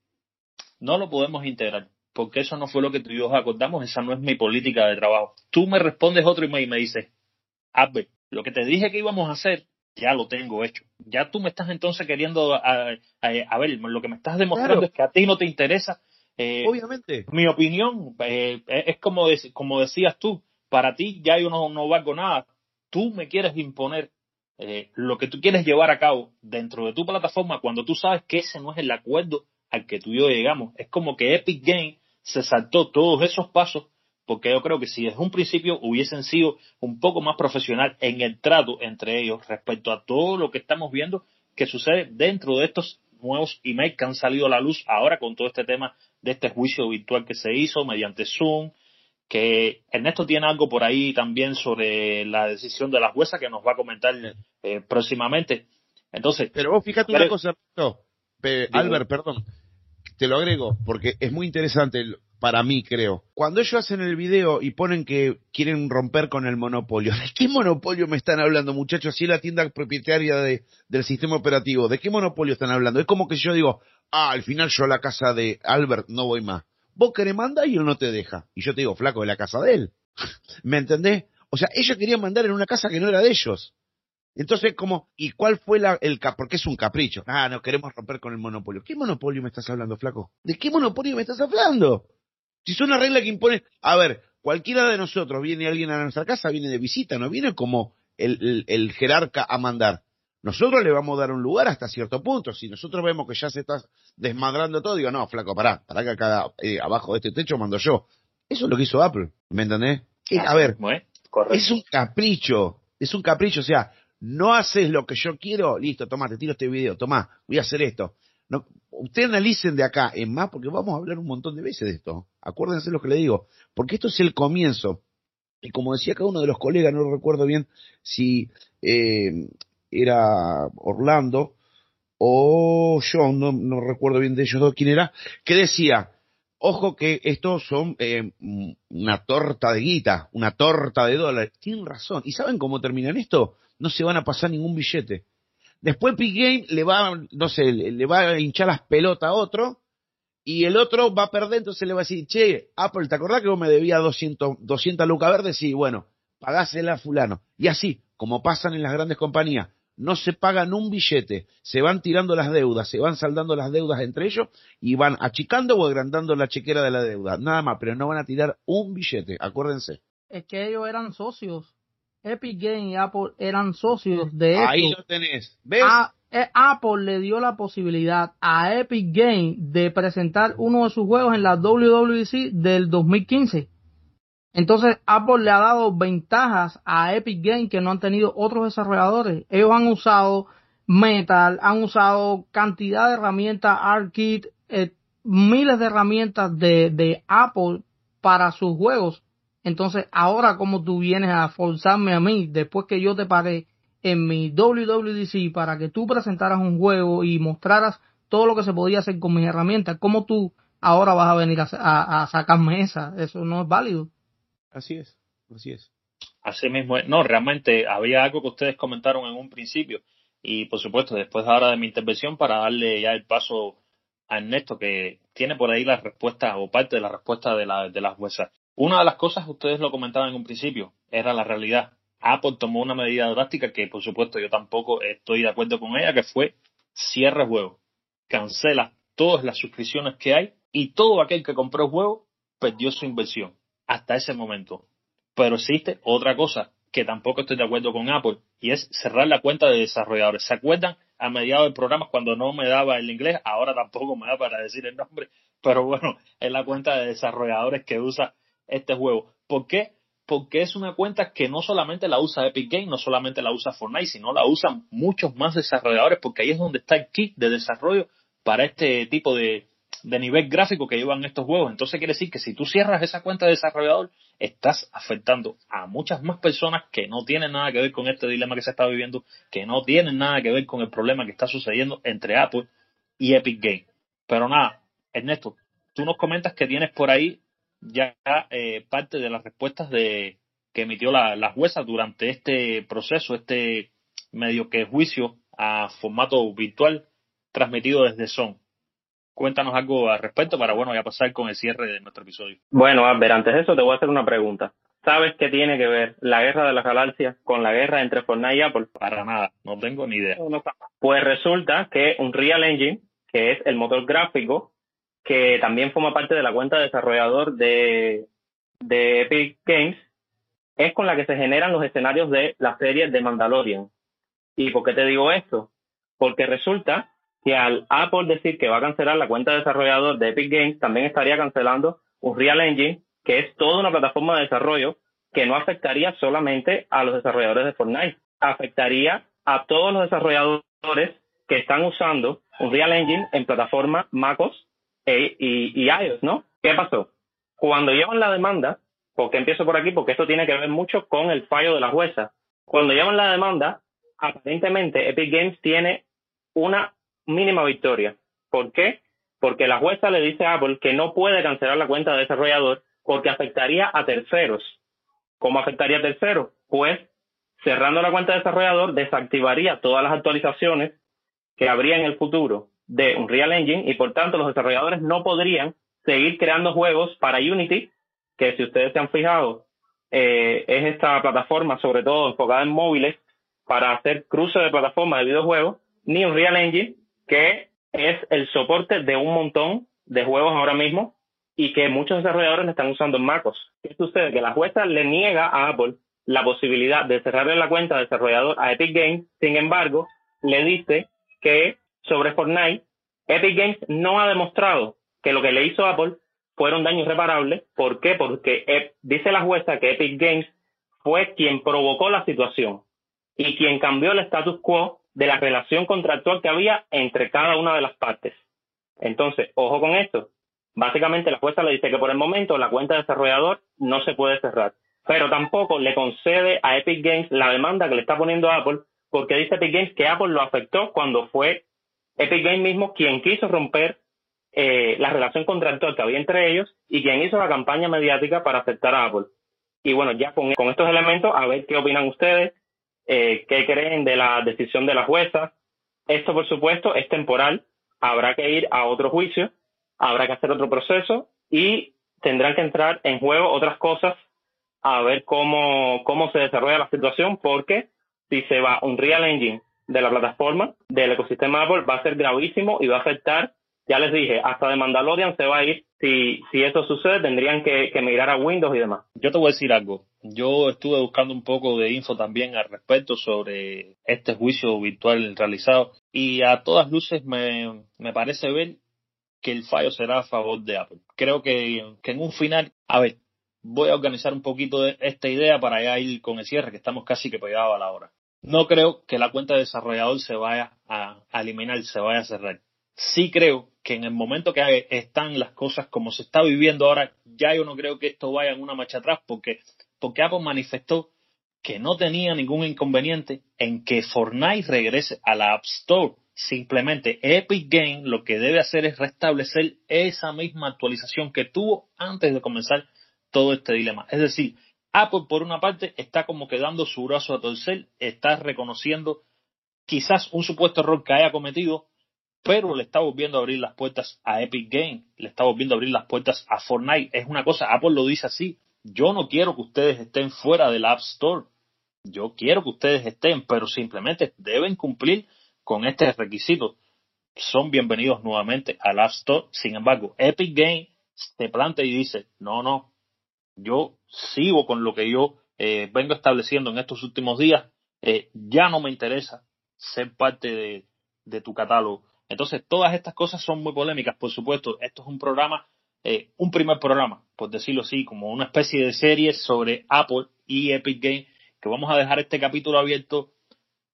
no lo podemos integrar, porque eso no fue lo que tú y yo acordamos, esa no es mi política de trabajo. Tú me respondes otro email y me dices, Albert, lo que te dije que íbamos a hacer, ya lo tengo hecho. Ya tú me estás entonces queriendo, a, ver, lo que me estás demostrando es que a ti no te interesa. Eh, Obviamente. Mi opinión eh, es como, como decías tú, para ti ya yo no, no valgo nada. Tú me quieres imponer eh, lo que tú quieres llevar a cabo dentro de tu plataforma cuando tú sabes que ese no es el acuerdo al que tú y yo llegamos. Es como que Epic Games se saltó todos esos pasos porque yo creo que si desde un principio hubiesen sido un poco más profesional en el trato entre ellos respecto a todo lo que estamos viendo que sucede dentro de estos nuevos emails que han salido a la luz ahora con todo este tema de este juicio virtual que se hizo mediante Zoom, que Ernesto tiene algo por ahí también sobre la decisión de la jueza que nos va a comentar eh, próximamente. Entonces, pero vos fíjate una cosa, Albert, perdón, te lo agrego porque es muy interesante para mí, creo. Cuando ellos hacen el video y ponen que quieren romper con el monopolio, ¿de qué monopolio me están hablando, muchachos? Si es la tienda propietaria de, del sistema operativo, ¿de qué monopolio están hablando? Es como que yo digo, ah, al final yo a la casa de Albert no voy más. Vos querés mandar y él no te deja. Y yo te digo, flaco, de la casa de él. ¿Me entendés? O sea, ellos querían mandar en una casa que no era de ellos. Entonces, como, ¿y cuál fue la, el Porque es un capricho. Ah, no queremos romper con el monopolio. ¿Qué monopolio me estás hablando, flaco? ¿De qué monopolio me estás hablando? Si es una regla que impone, a ver, cualquiera de nosotros viene alguien a nuestra casa, viene de visita, no viene como el, jerarca a mandar. Nosotros le vamos a dar un lugar hasta cierto punto. Si nosotros vemos que ya se está desmadrando todo, digo, no, flaco, pará, pará que acá eh, abajo de este techo mando yo. Eso es lo que hizo Apple, ¿me entendés? a ver, es un capricho, es un capricho, o sea, no haces lo que yo quiero, listo, toma, te tiro este video, toma, voy a hacer esto. No, ustedes analicen de acá en más, porque vamos a hablar un montón de veces de esto. Acuérdense lo que le digo, porque esto es el comienzo. Y como decía cada uno de los colegas, no recuerdo bien si eh, era Orlando o John, no, recuerdo bien de ellos dos quién era, que decía, ojo que estos son eh, una torta de guita, una torta de dólares. Tienen razón. ¿Y saben cómo terminan esto? No se van a pasar ningún billete. Después Epic Game le va, no sé, le va a hinchar las pelotas a otro y el otro va a perder, entonces le va a decir, che, Apple, ¿te acordás que vos me debías 200, 200 lucas verdes? Sí, bueno, pagásela a fulano. Y así, como pasan en las grandes compañías, no se pagan un billete, se van tirando las deudas, se van saldando las deudas entre ellos y van achicando o agrandando la chequera de la deuda, nada más, pero no van a tirar un billete, acuérdense. Es que ellos eran socios Epic Games y Apple eran socios de esto. Ahí lo tenés. ¿Ves? Eh, Apple le dio la posibilidad a Epic Games de presentar uno de sus juegos en la WWDC del 2015. Entonces Apple le ha dado ventajas a Epic Games que no han tenido otros desarrolladores. Ellos han usado Metal, han usado cantidad de herramientas, ARKit, eh, miles de herramientas de, de Apple para sus juegos entonces, ahora como tú vienes a forzarme a mí, después que yo te pagué en mi WWDC para que tú presentaras un juego y mostraras todo lo que se podía hacer con mis herramientas, ¿cómo tú ahora vas a venir a, sacarme esa? Eso no es válido. Así es, así es. Así mismo, no, realmente había algo que ustedes comentaron en un principio y por supuesto después ahora de mi intervención para darle ya el paso a Ernesto que tiene por ahí la respuesta o parte de la respuesta de, la, de las juezas. Una de las cosas, ustedes lo comentaban en un principio, era la realidad. Apple tomó una medida drástica que, por supuesto, yo tampoco estoy de acuerdo con ella, que fue cierre el juego, cancela todas las suscripciones que hay y todo aquel que compró el juego perdió su inversión hasta ese momento. Pero existe otra cosa que tampoco estoy de acuerdo con Apple y es cerrar la cuenta de desarrolladores. ¿Se acuerdan a mediados del programa cuando no me daba el inglés? Ahora tampoco me da para decir el nombre, pero bueno, es la cuenta de desarrolladores que usa este juego. ¿Por qué? Porque es una cuenta que no solamente la usa Epic Games, no solamente la usa Fortnite, sino la usan muchos más desarrolladores, porque ahí es donde está el kit de desarrollo para este tipo de, de nivel gráfico que llevan estos juegos. Entonces quiere decir que si tú cierras esa cuenta de desarrollador, estás afectando a muchas más personas que no tienen nada que ver con este dilema que se está viviendo, que no tienen nada que ver con el problema que está sucediendo entre Apple y Epic Games. Pero nada, Ernesto, tú nos comentas que tienes por ahí ya eh, parte de las respuestas de, que emitió la, la jueza durante este proceso, este medio que juicio a formato virtual transmitido desde Son. Cuéntanos algo al respecto para, bueno, ya pasar con el cierre de nuestro episodio. Bueno, ver, antes de eso te voy a hacer una pregunta. ¿Sabes qué tiene que ver la guerra de las galaxias con la guerra entre Fortnite y Apple? Para nada, no tengo ni idea. Pues resulta que un Real Engine, que es el motor gráfico, que también forma parte de la cuenta desarrollador de, de Epic Games, es con la que se generan los escenarios de la serie de Mandalorian. ¿Y por qué te digo esto? Porque resulta que al Apple decir que va a cancelar la cuenta de desarrollador de Epic Games, también estaría cancelando un Real Engine, que es toda una plataforma de desarrollo que no afectaría solamente a los desarrolladores de Fortnite, afectaría a todos los desarrolladores que están usando un Real Engine en plataforma MacOS e, y, y iOS, ¿no? ¿Qué pasó? Cuando llevan la demanda, porque empiezo por aquí? Porque esto tiene que ver mucho con el fallo de la jueza. Cuando llevan la demanda, aparentemente Epic Games tiene una mínima victoria. ¿Por qué? Porque la jueza le dice a Apple que no puede cancelar la cuenta de desarrollador porque afectaría a terceros. ¿Cómo afectaría a terceros? Pues cerrando la cuenta de desarrollador desactivaría todas las actualizaciones que habría en el futuro de Unreal Engine y por tanto los desarrolladores no podrían seguir creando juegos para Unity que si ustedes se han fijado, eh, es esta plataforma, sobre todo enfocada en móviles, para hacer cruce de plataformas de videojuegos, ni un Real Engine, que es el soporte de un montón de juegos ahora mismo y que muchos desarrolladores están usando en MacOS. ¿Qué sucede? Que la jueza le niega a Apple la posibilidad de cerrarle la cuenta de desarrollador a Epic Games, sin embargo, le dice que sobre Fortnite, Epic Games no ha demostrado que lo que le hizo Apple fueron daños irreparables. ¿Por qué? Porque dice la jueza que Epic Games fue quien provocó la situación y quien cambió el status quo de la relación contractual que había entre cada una de las partes. Entonces, ojo con esto. Básicamente la jueza le dice que por el momento la cuenta de desarrollador no se puede cerrar, pero tampoco le concede a Epic Games la demanda que le está poniendo Apple, porque dice Epic Games que Apple lo afectó cuando fue Epic Games mismo quien quiso romper eh, la relación contractual que había entre ellos y quien hizo la campaña mediática para aceptar a Apple. Y bueno, ya con, estos elementos, a ver qué opinan ustedes, eh, qué creen de la decisión de la jueza. Esto, por supuesto, es temporal. Habrá que ir a otro juicio, habrá que hacer otro proceso y tendrán que entrar en juego otras cosas a ver cómo, cómo se desarrolla la situación, porque si se va un Real Engine de la plataforma, del ecosistema Apple, va a ser gravísimo y va a afectar ya les dije, hasta de Mandalorian se va a ir. Si, si eso sucede, tendrían que, que migrar a Windows y demás. Yo te voy a decir algo. Yo estuve buscando un poco de info también al respecto sobre este juicio virtual realizado y a todas luces me, me parece ver que el fallo será a favor de Apple. Creo que, que en un final, a ver, voy a organizar un poquito de esta idea para ya ir con el cierre, que estamos casi que pegados a la hora. No creo que la cuenta de desarrollador se vaya a eliminar, se vaya a cerrar sí creo que en el momento que están las cosas como se está viviendo ahora, ya yo no creo que esto vaya en una marcha atrás, porque, porque Apple manifestó que no tenía ningún inconveniente en que Fortnite regrese a la App Store. Simplemente Epic Games lo que debe hacer es restablecer esa misma actualización que tuvo antes de comenzar todo este dilema. Es decir, Apple por una parte está como quedando su brazo a torcer, está reconociendo quizás un supuesto error que haya cometido, pero le está volviendo a abrir las puertas a Epic Games, le está volviendo a abrir las puertas a Fortnite. Es una cosa, Apple lo dice así, yo no quiero que ustedes estén fuera del App Store, yo quiero que ustedes estén, pero simplemente deben cumplir con este requisito. Son bienvenidos nuevamente al App Store. Sin embargo, Epic Games se plantea y dice, no, no, yo sigo con lo que yo eh, vengo estableciendo en estos últimos días, eh, ya no me interesa ser parte de tu catálogo entonces, todas estas cosas son muy polémicas, por supuesto. Esto es un programa, eh, un primer programa, por decirlo así, como una especie de serie sobre Apple y Epic Games, que vamos a dejar este capítulo abierto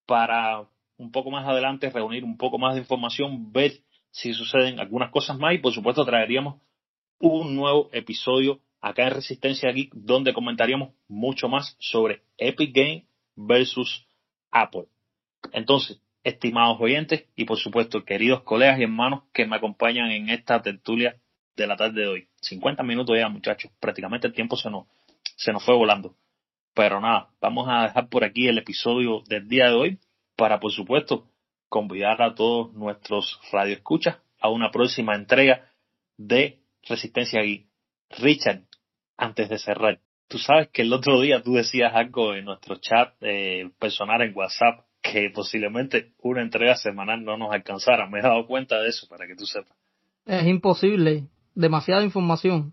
para un poco más adelante reunir un poco más de información, ver si suceden algunas cosas más y por supuesto traeríamos un nuevo episodio acá en Resistencia Geek donde comentaríamos mucho más sobre Epic Games versus Apple. Entonces, estimados oyentes y por supuesto queridos colegas y hermanos que me acompañan en esta tertulia de la tarde de hoy. 50 minutos ya muchachos, prácticamente el tiempo se nos, se nos fue volando. Pero nada, vamos a dejar por aquí el episodio del día de hoy para, por supuesto, convidar a todos nuestros radioescuchas a una próxima entrega de Resistencia Geek. Richard, antes de cerrar, tú sabes que el otro día tú decías algo en nuestro chat eh, personal en WhatsApp que posiblemente una entrega semanal no nos alcanzara. Me he dado cuenta de eso para que tú sepas. Es imposible, demasiada información.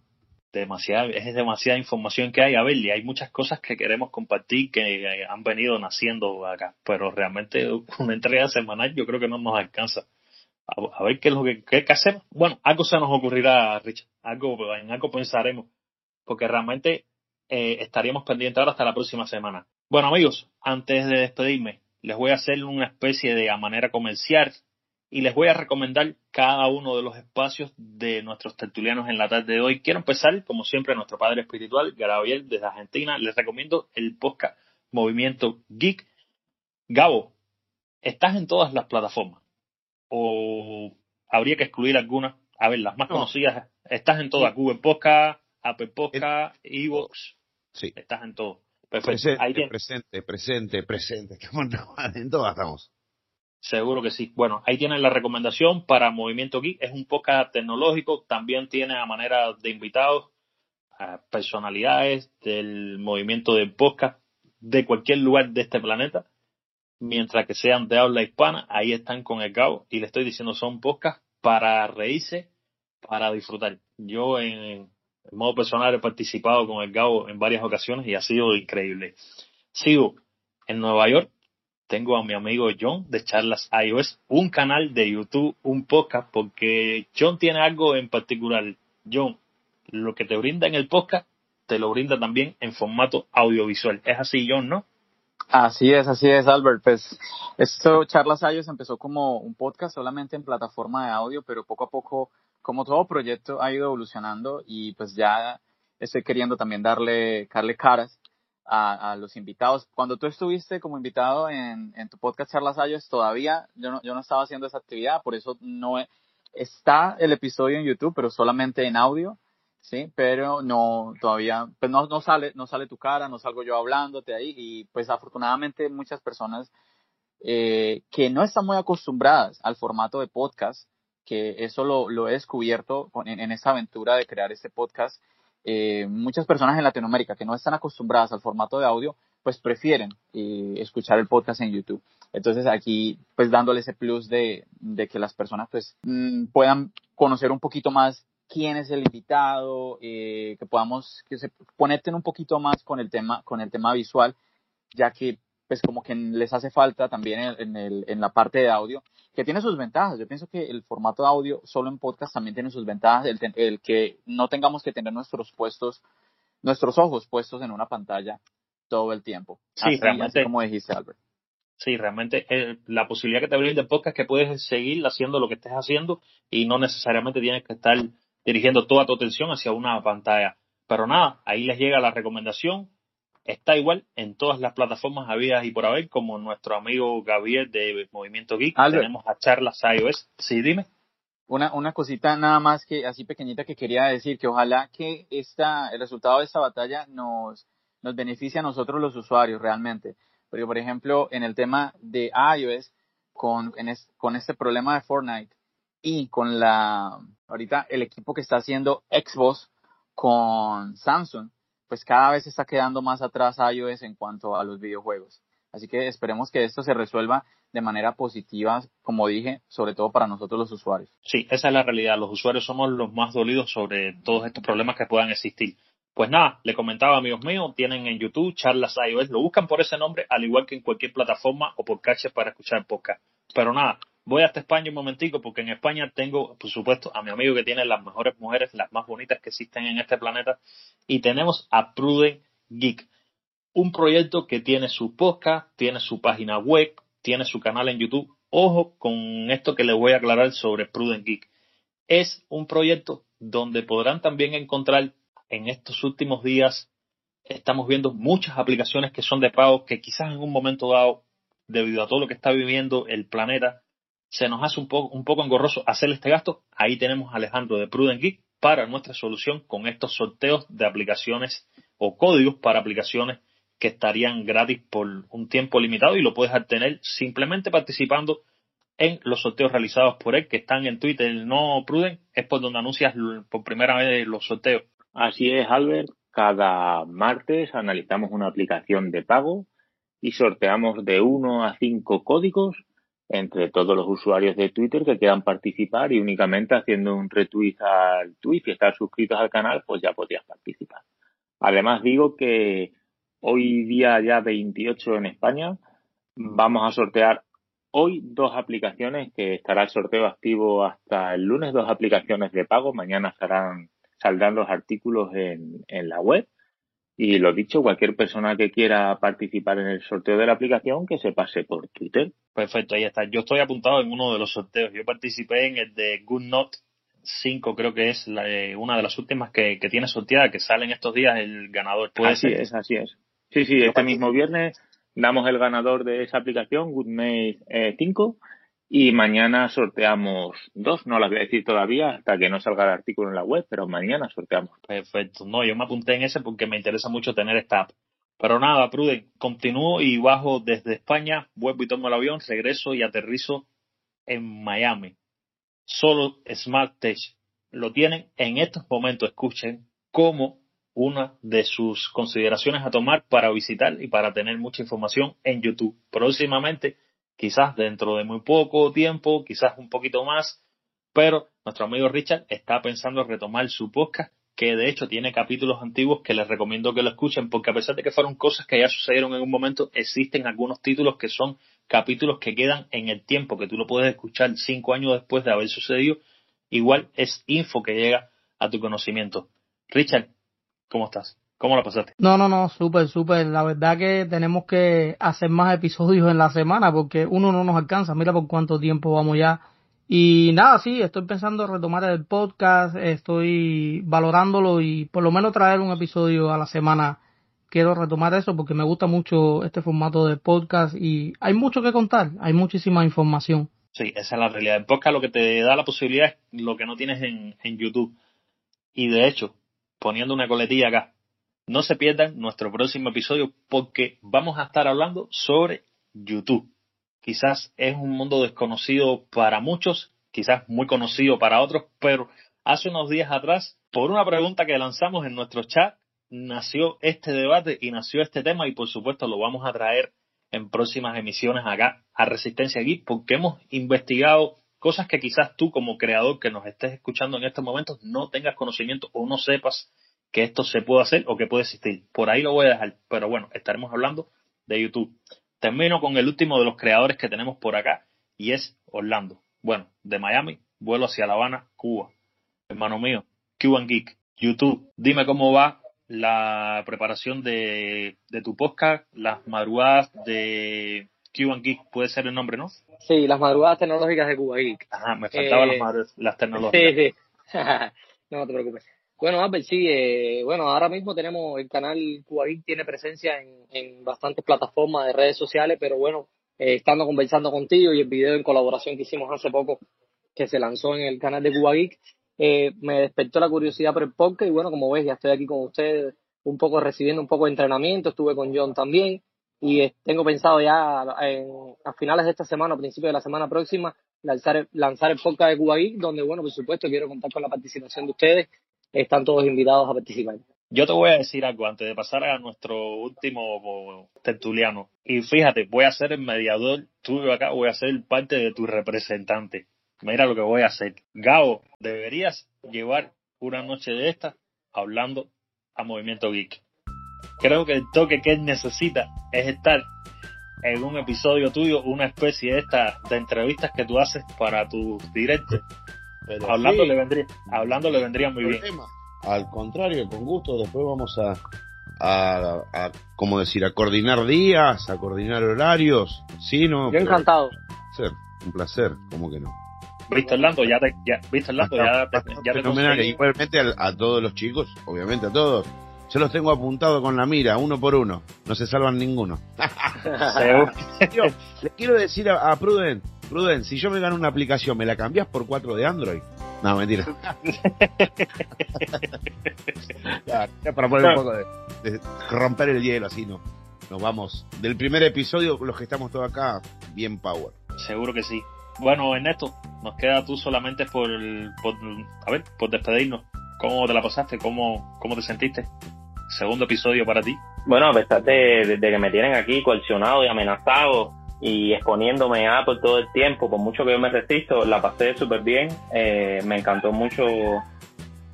Demasiada, es demasiada información que hay. A ver, y hay muchas cosas que queremos compartir que han venido naciendo acá, pero realmente una entrega semanal yo creo que no nos alcanza. A, ver qué es lo que, qué, hacemos. Bueno, algo se nos ocurrirá, Richard. Algo, en algo pensaremos, porque realmente eh, estaríamos pendientes ahora hasta la próxima semana. Bueno, amigos, antes de despedirme, les voy a hacer una especie de a manera comercial y les voy a recomendar cada uno de los espacios de nuestros tertulianos en la tarde de hoy. Quiero empezar, como siempre, nuestro padre espiritual, Gabriel, desde Argentina. Les recomiendo el podcast Movimiento Geek. Gabo, estás en todas las plataformas. O habría que excluir algunas. A ver, las más conocidas. Estás en todas. Google Podcast, Apple Podcast, Evox. Sí. Estás en todo. Presente, presente, presente, presente. en todas estamos. Seguro que sí. Bueno, ahí tienen la recomendación para Movimiento Geek. Es un podcast tecnológico. También tiene a manera de invitados a personalidades del movimiento de podcast de cualquier lugar de este planeta. Mientras que sean de habla hispana, ahí están con el cabo. Y le estoy diciendo, son podcasts para reírse, para disfrutar. Yo en, en modo personal he participado con el Gabo en varias ocasiones y ha sido increíble. Sigo en Nueva York, tengo a mi amigo John de Charlas iOS, un canal de YouTube, un podcast, porque John tiene algo en particular. John, lo que te brinda en el podcast, te lo brinda también en formato audiovisual. Es así, John, ¿no? Así es, así es, Albert. Pues esto, Charlas iOS empezó como un podcast solamente en plataforma de audio, pero poco a poco como todo proyecto ha ido evolucionando y pues ya estoy queriendo también darle, darle caras a, los invitados. Cuando tú estuviste como invitado en, en tu podcast Charlas Ayos, todavía yo no, yo no estaba haciendo esa actividad, por eso no está el episodio en YouTube, pero solamente en audio, sí, pero no, todavía, pues no, no sale, no sale tu cara, no salgo yo hablándote ahí y pues afortunadamente muchas personas eh, que no están muy acostumbradas al formato de podcast, que eso lo, lo he descubierto en, en, esta aventura de crear este podcast. Eh, muchas personas en Latinoamérica que no están acostumbradas al formato de audio, pues prefieren eh, escuchar el podcast en YouTube. Entonces aquí, pues dándole ese plus de, de que las personas pues mm, puedan conocer un poquito más quién es el invitado, eh, que podamos que se conecten un poquito más con el tema con el tema visual, ya que pues como que les hace falta también en, el, en la parte de audio, que tiene sus ventajas. Yo pienso que el formato de audio solo en podcast también tiene sus ventajas, el, el que no tengamos que tener nuestros puestos, nuestros ojos puestos en una pantalla todo el tiempo. Sí, realmente. como dijiste, Albert. Sí, realmente eh, la posibilidad que te brinda el podcast es que puedes seguir haciendo lo que estés haciendo y no necesariamente tienes que estar dirigiendo toda tu atención hacia una pantalla. Pero nada, ahí les llega la recomendación está igual en todas las plataformas habidas y por haber, como nuestro amigo Gabriel de Movimiento Geek. Tenemos a charlas iOS. Sí, dime. Una, una cosita nada más que así pequeñita que quería decir, que ojalá que esta, el resultado de esta batalla nos, nos beneficie a nosotros los usuarios realmente. Porque, por ejemplo, en el tema de iOS, con, en con este problema de Fortnite y con la, ahorita el equipo que está haciendo Xbox con Samsung, pues cada vez está quedando más atrás iOS en cuanto a los videojuegos. Así que esperemos que esto se resuelva de manera positiva, como dije, sobre todo para nosotros los usuarios. Sí, esa es la realidad. Los usuarios somos los más dolidos sobre todos estos problemas que puedan existir. Pues nada, le comentaba amigos míos, tienen en YouTube charlas iOS, lo buscan por ese nombre, al igual que en cualquier plataforma o por cache para escuchar podcast. Pero nada, voy hasta España un momentico porque en España tengo, por supuesto, a mi amigo que tiene las mejores mujeres, las más bonitas que existen en este planeta, y tenemos a Pruden Geek, un proyecto que tiene su podcast, tiene su página web, tiene su canal en YouTube. Ojo con esto que les voy a aclarar sobre Pruden Geek. Es un proyecto donde podrán también encontrar en estos últimos días, estamos viendo muchas aplicaciones que son de pago que quizás en un momento dado, debido a todo lo que está viviendo el planeta, se nos hace un poco, un poco engorroso hacer este gasto, ahí tenemos a Alejandro de Prudent Geek para nuestra solución con estos sorteos de aplicaciones o códigos para aplicaciones que estarían gratis por un tiempo limitado y lo puedes obtener simplemente participando en los sorteos realizados por él, que están en Twitter, no Pruden, es por donde anuncias por primera vez los sorteos. Así es, Albert. Cada martes analizamos una aplicación de pago y sorteamos de uno a cinco códigos entre todos los usuarios de Twitter que quieran participar y únicamente haciendo un retweet al tweet y estar suscritos al canal, pues ya podrías participar. Además digo que hoy día ya 28 en España vamos a sortear hoy dos aplicaciones que estará el sorteo activo hasta el lunes, dos aplicaciones de pago. Mañana estarán saldrán los artículos en, en la web. Y lo dicho, cualquier persona que quiera participar en el sorteo de la aplicación, que se pase por Twitter. Perfecto, ahí está. Yo estoy apuntado en uno de los sorteos. Yo participé en el de GoodNote 5, creo que es eh, una de las últimas que, tiene sorteada, que sale en estos días el ganador. así es, así es. Sí, sí, este mismo viernes damos el ganador de esa aplicación, GoodMate 5, y mañana sorteamos dos, no las voy a decir todavía hasta que no salga el artículo en la web, pero mañana sorteamos. Perfecto, no, yo me apunté en ese porque me interesa mucho tener esta app. Pero nada, Pruden, continúo y bajo desde España, vuelvo y tomo el avión, regreso y aterrizo en Miami. Solo Smart Tech lo tienen en estos momentos, escuchen, como una de sus consideraciones a tomar para visitar y para tener mucha información en YouTube. Próximamente quizás dentro de muy poco tiempo, quizás un poquito más, pero nuestro amigo Richard está pensando retomar su podcast, que de hecho tiene capítulos antiguos que les recomiendo que lo escuchen, porque a pesar de que fueron cosas que ya sucedieron en un momento, existen algunos títulos que son capítulos que quedan en el tiempo, que tú lo puedes escuchar cinco años después de haber sucedido. Igual es info que llega a tu conocimiento. Richard, ¿cómo estás? ¿Cómo la pasaste? No, no, no, súper, súper. La verdad que tenemos que hacer más episodios en la semana porque uno no nos alcanza. Mira por cuánto tiempo vamos ya. Y nada, sí, estoy pensando retomar el podcast, estoy valorándolo y por lo menos traer un episodio a la semana. Quiero retomar eso porque me gusta mucho este formato de podcast y hay mucho que contar, hay muchísima información. Sí, esa es la realidad. El podcast lo que te da la posibilidad es lo que no tienes en, en YouTube. Y de hecho, poniendo una coletilla acá, no se pierdan nuestro próximo episodio porque vamos a estar hablando sobre YouTube. Quizás es un mundo desconocido para muchos, quizás muy conocido para otros, pero hace unos días atrás, por una pregunta que lanzamos en nuestro chat, nació este debate y nació este tema y por supuesto lo vamos a traer en próximas emisiones acá a Resistencia Geek porque hemos investigado cosas que quizás tú como creador que nos estés escuchando en estos momentos no tengas conocimiento o no sepas que esto se puede hacer o que puede existir. Por ahí lo voy a dejar, pero bueno, estaremos hablando de YouTube. Termino con el último de los creadores que tenemos por acá y es Orlando. Bueno, de Miami, vuelo hacia La Habana, Cuba. Hermano mío, Cuban Geek, YouTube, dime cómo va la preparación de, de tu podcast, las madrugadas de Cuban Geek, puede ser el nombre, ¿no? Sí, las madrugadas tecnológicas de Cuba Geek. Ajá, me faltaban las, eh, las tecnológicas. Sí, sí. no te preocupes. Bueno, Albert, sí, eh, bueno, ahora mismo tenemos el canal Cubageek, tiene presencia en, en bastantes plataformas de redes sociales, pero bueno, eh, estando conversando contigo y el video en colaboración que hicimos hace poco, que se lanzó en el canal de Cubageek, eh, me despertó la curiosidad por el podcast y bueno, como ves, ya estoy aquí con ustedes un poco recibiendo un poco de entrenamiento, estuve con John también y tengo pensado ya en, a finales de esta semana, a principios de la semana próxima, lanzar, lanzar el podcast de Cubageek, donde bueno, por supuesto quiero contar con la participación de ustedes están todos invitados a participar. Yo te voy a decir algo antes de pasar a nuestro último tertuliano. Y fíjate, voy a ser el mediador tuyo acá, voy a ser parte de tu representante. Mira lo que voy a hacer. Gabo, deberías llevar una noche de esta hablando a Movimiento Geek. Creo que el toque que él necesita es estar en un episodio tuyo, una especie de esta de entrevistas que tú haces para tus directos hablando, le vendría, hablando le vendría muy bien. Al contrario, con gusto, después vamos a, a, a, como decir, a coordinar días, a coordinar horarios. Sí, no. Yo encantado. Un placer, un placer, ¿cómo que no? Viste Orlando, ya te, ya, viste Orlando, ya, ya te Igualmente a, a, todos los chicos, obviamente a todos. Yo los tengo apuntados con la mira, uno por uno. No se salvan ninguno. le quiero decir a, a Pruden, Pruden, si yo me gano una aplicación, ¿me la cambias por cuatro de Android? No, mentira. ya, para poner un poco de, romper el hielo, así no. nos vamos del primer episodio, los que estamos todos acá, bien power. Seguro que sí. Bueno, Ernesto, nos queda tú solamente por, por a ver, por despedirnos. ¿Cómo te la pasaste? ¿Cómo, cómo te sentiste? Segundo episodio para ti. Bueno, a pesar de, de que me tienen aquí coaccionado y amenazado y exponiéndome a Apple todo el tiempo, por mucho que yo me resisto, la pasé súper bien. Eh, me encantó mucho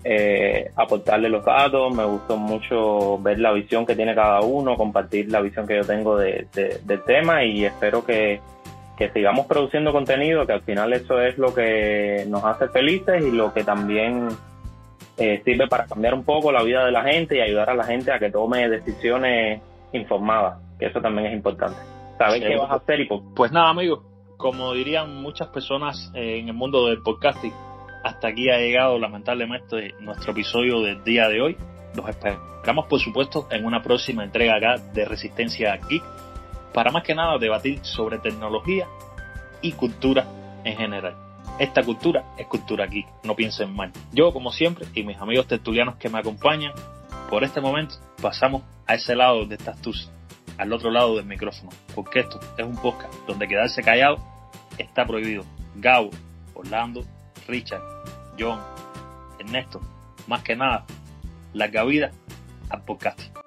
eh, aportarle los datos, me gustó mucho ver la visión que tiene cada uno, compartir la visión que yo tengo de, del tema y espero que, que sigamos produciendo contenido, que al final eso es lo que nos hace felices y lo que también eh, sirve para cambiar un poco la vida de la gente y ayudar a la gente a que tome decisiones informadas, que eso también es importante. ¿Sabes qué vas a hacer y Pues nada, amigos, como dirían muchas personas en el mundo del podcasting, hasta aquí ha llegado lamentablemente nuestro episodio del día de hoy. Los esperamos, por supuesto, en una próxima entrega acá de Resistencia Geek para más que nada debatir sobre tecnología y cultura en general. Esta cultura es cultura geek, no piensen mal. Yo, como siempre, y mis amigos tertulianos que me acompañan, por este momento pasamos a ese lado de estas tus, al otro lado del micrófono, porque esto es un podcast donde quedarse callado está prohibido. Gabo, Orlando, Richard, John, Ernesto, más que nada, la vida al podcast.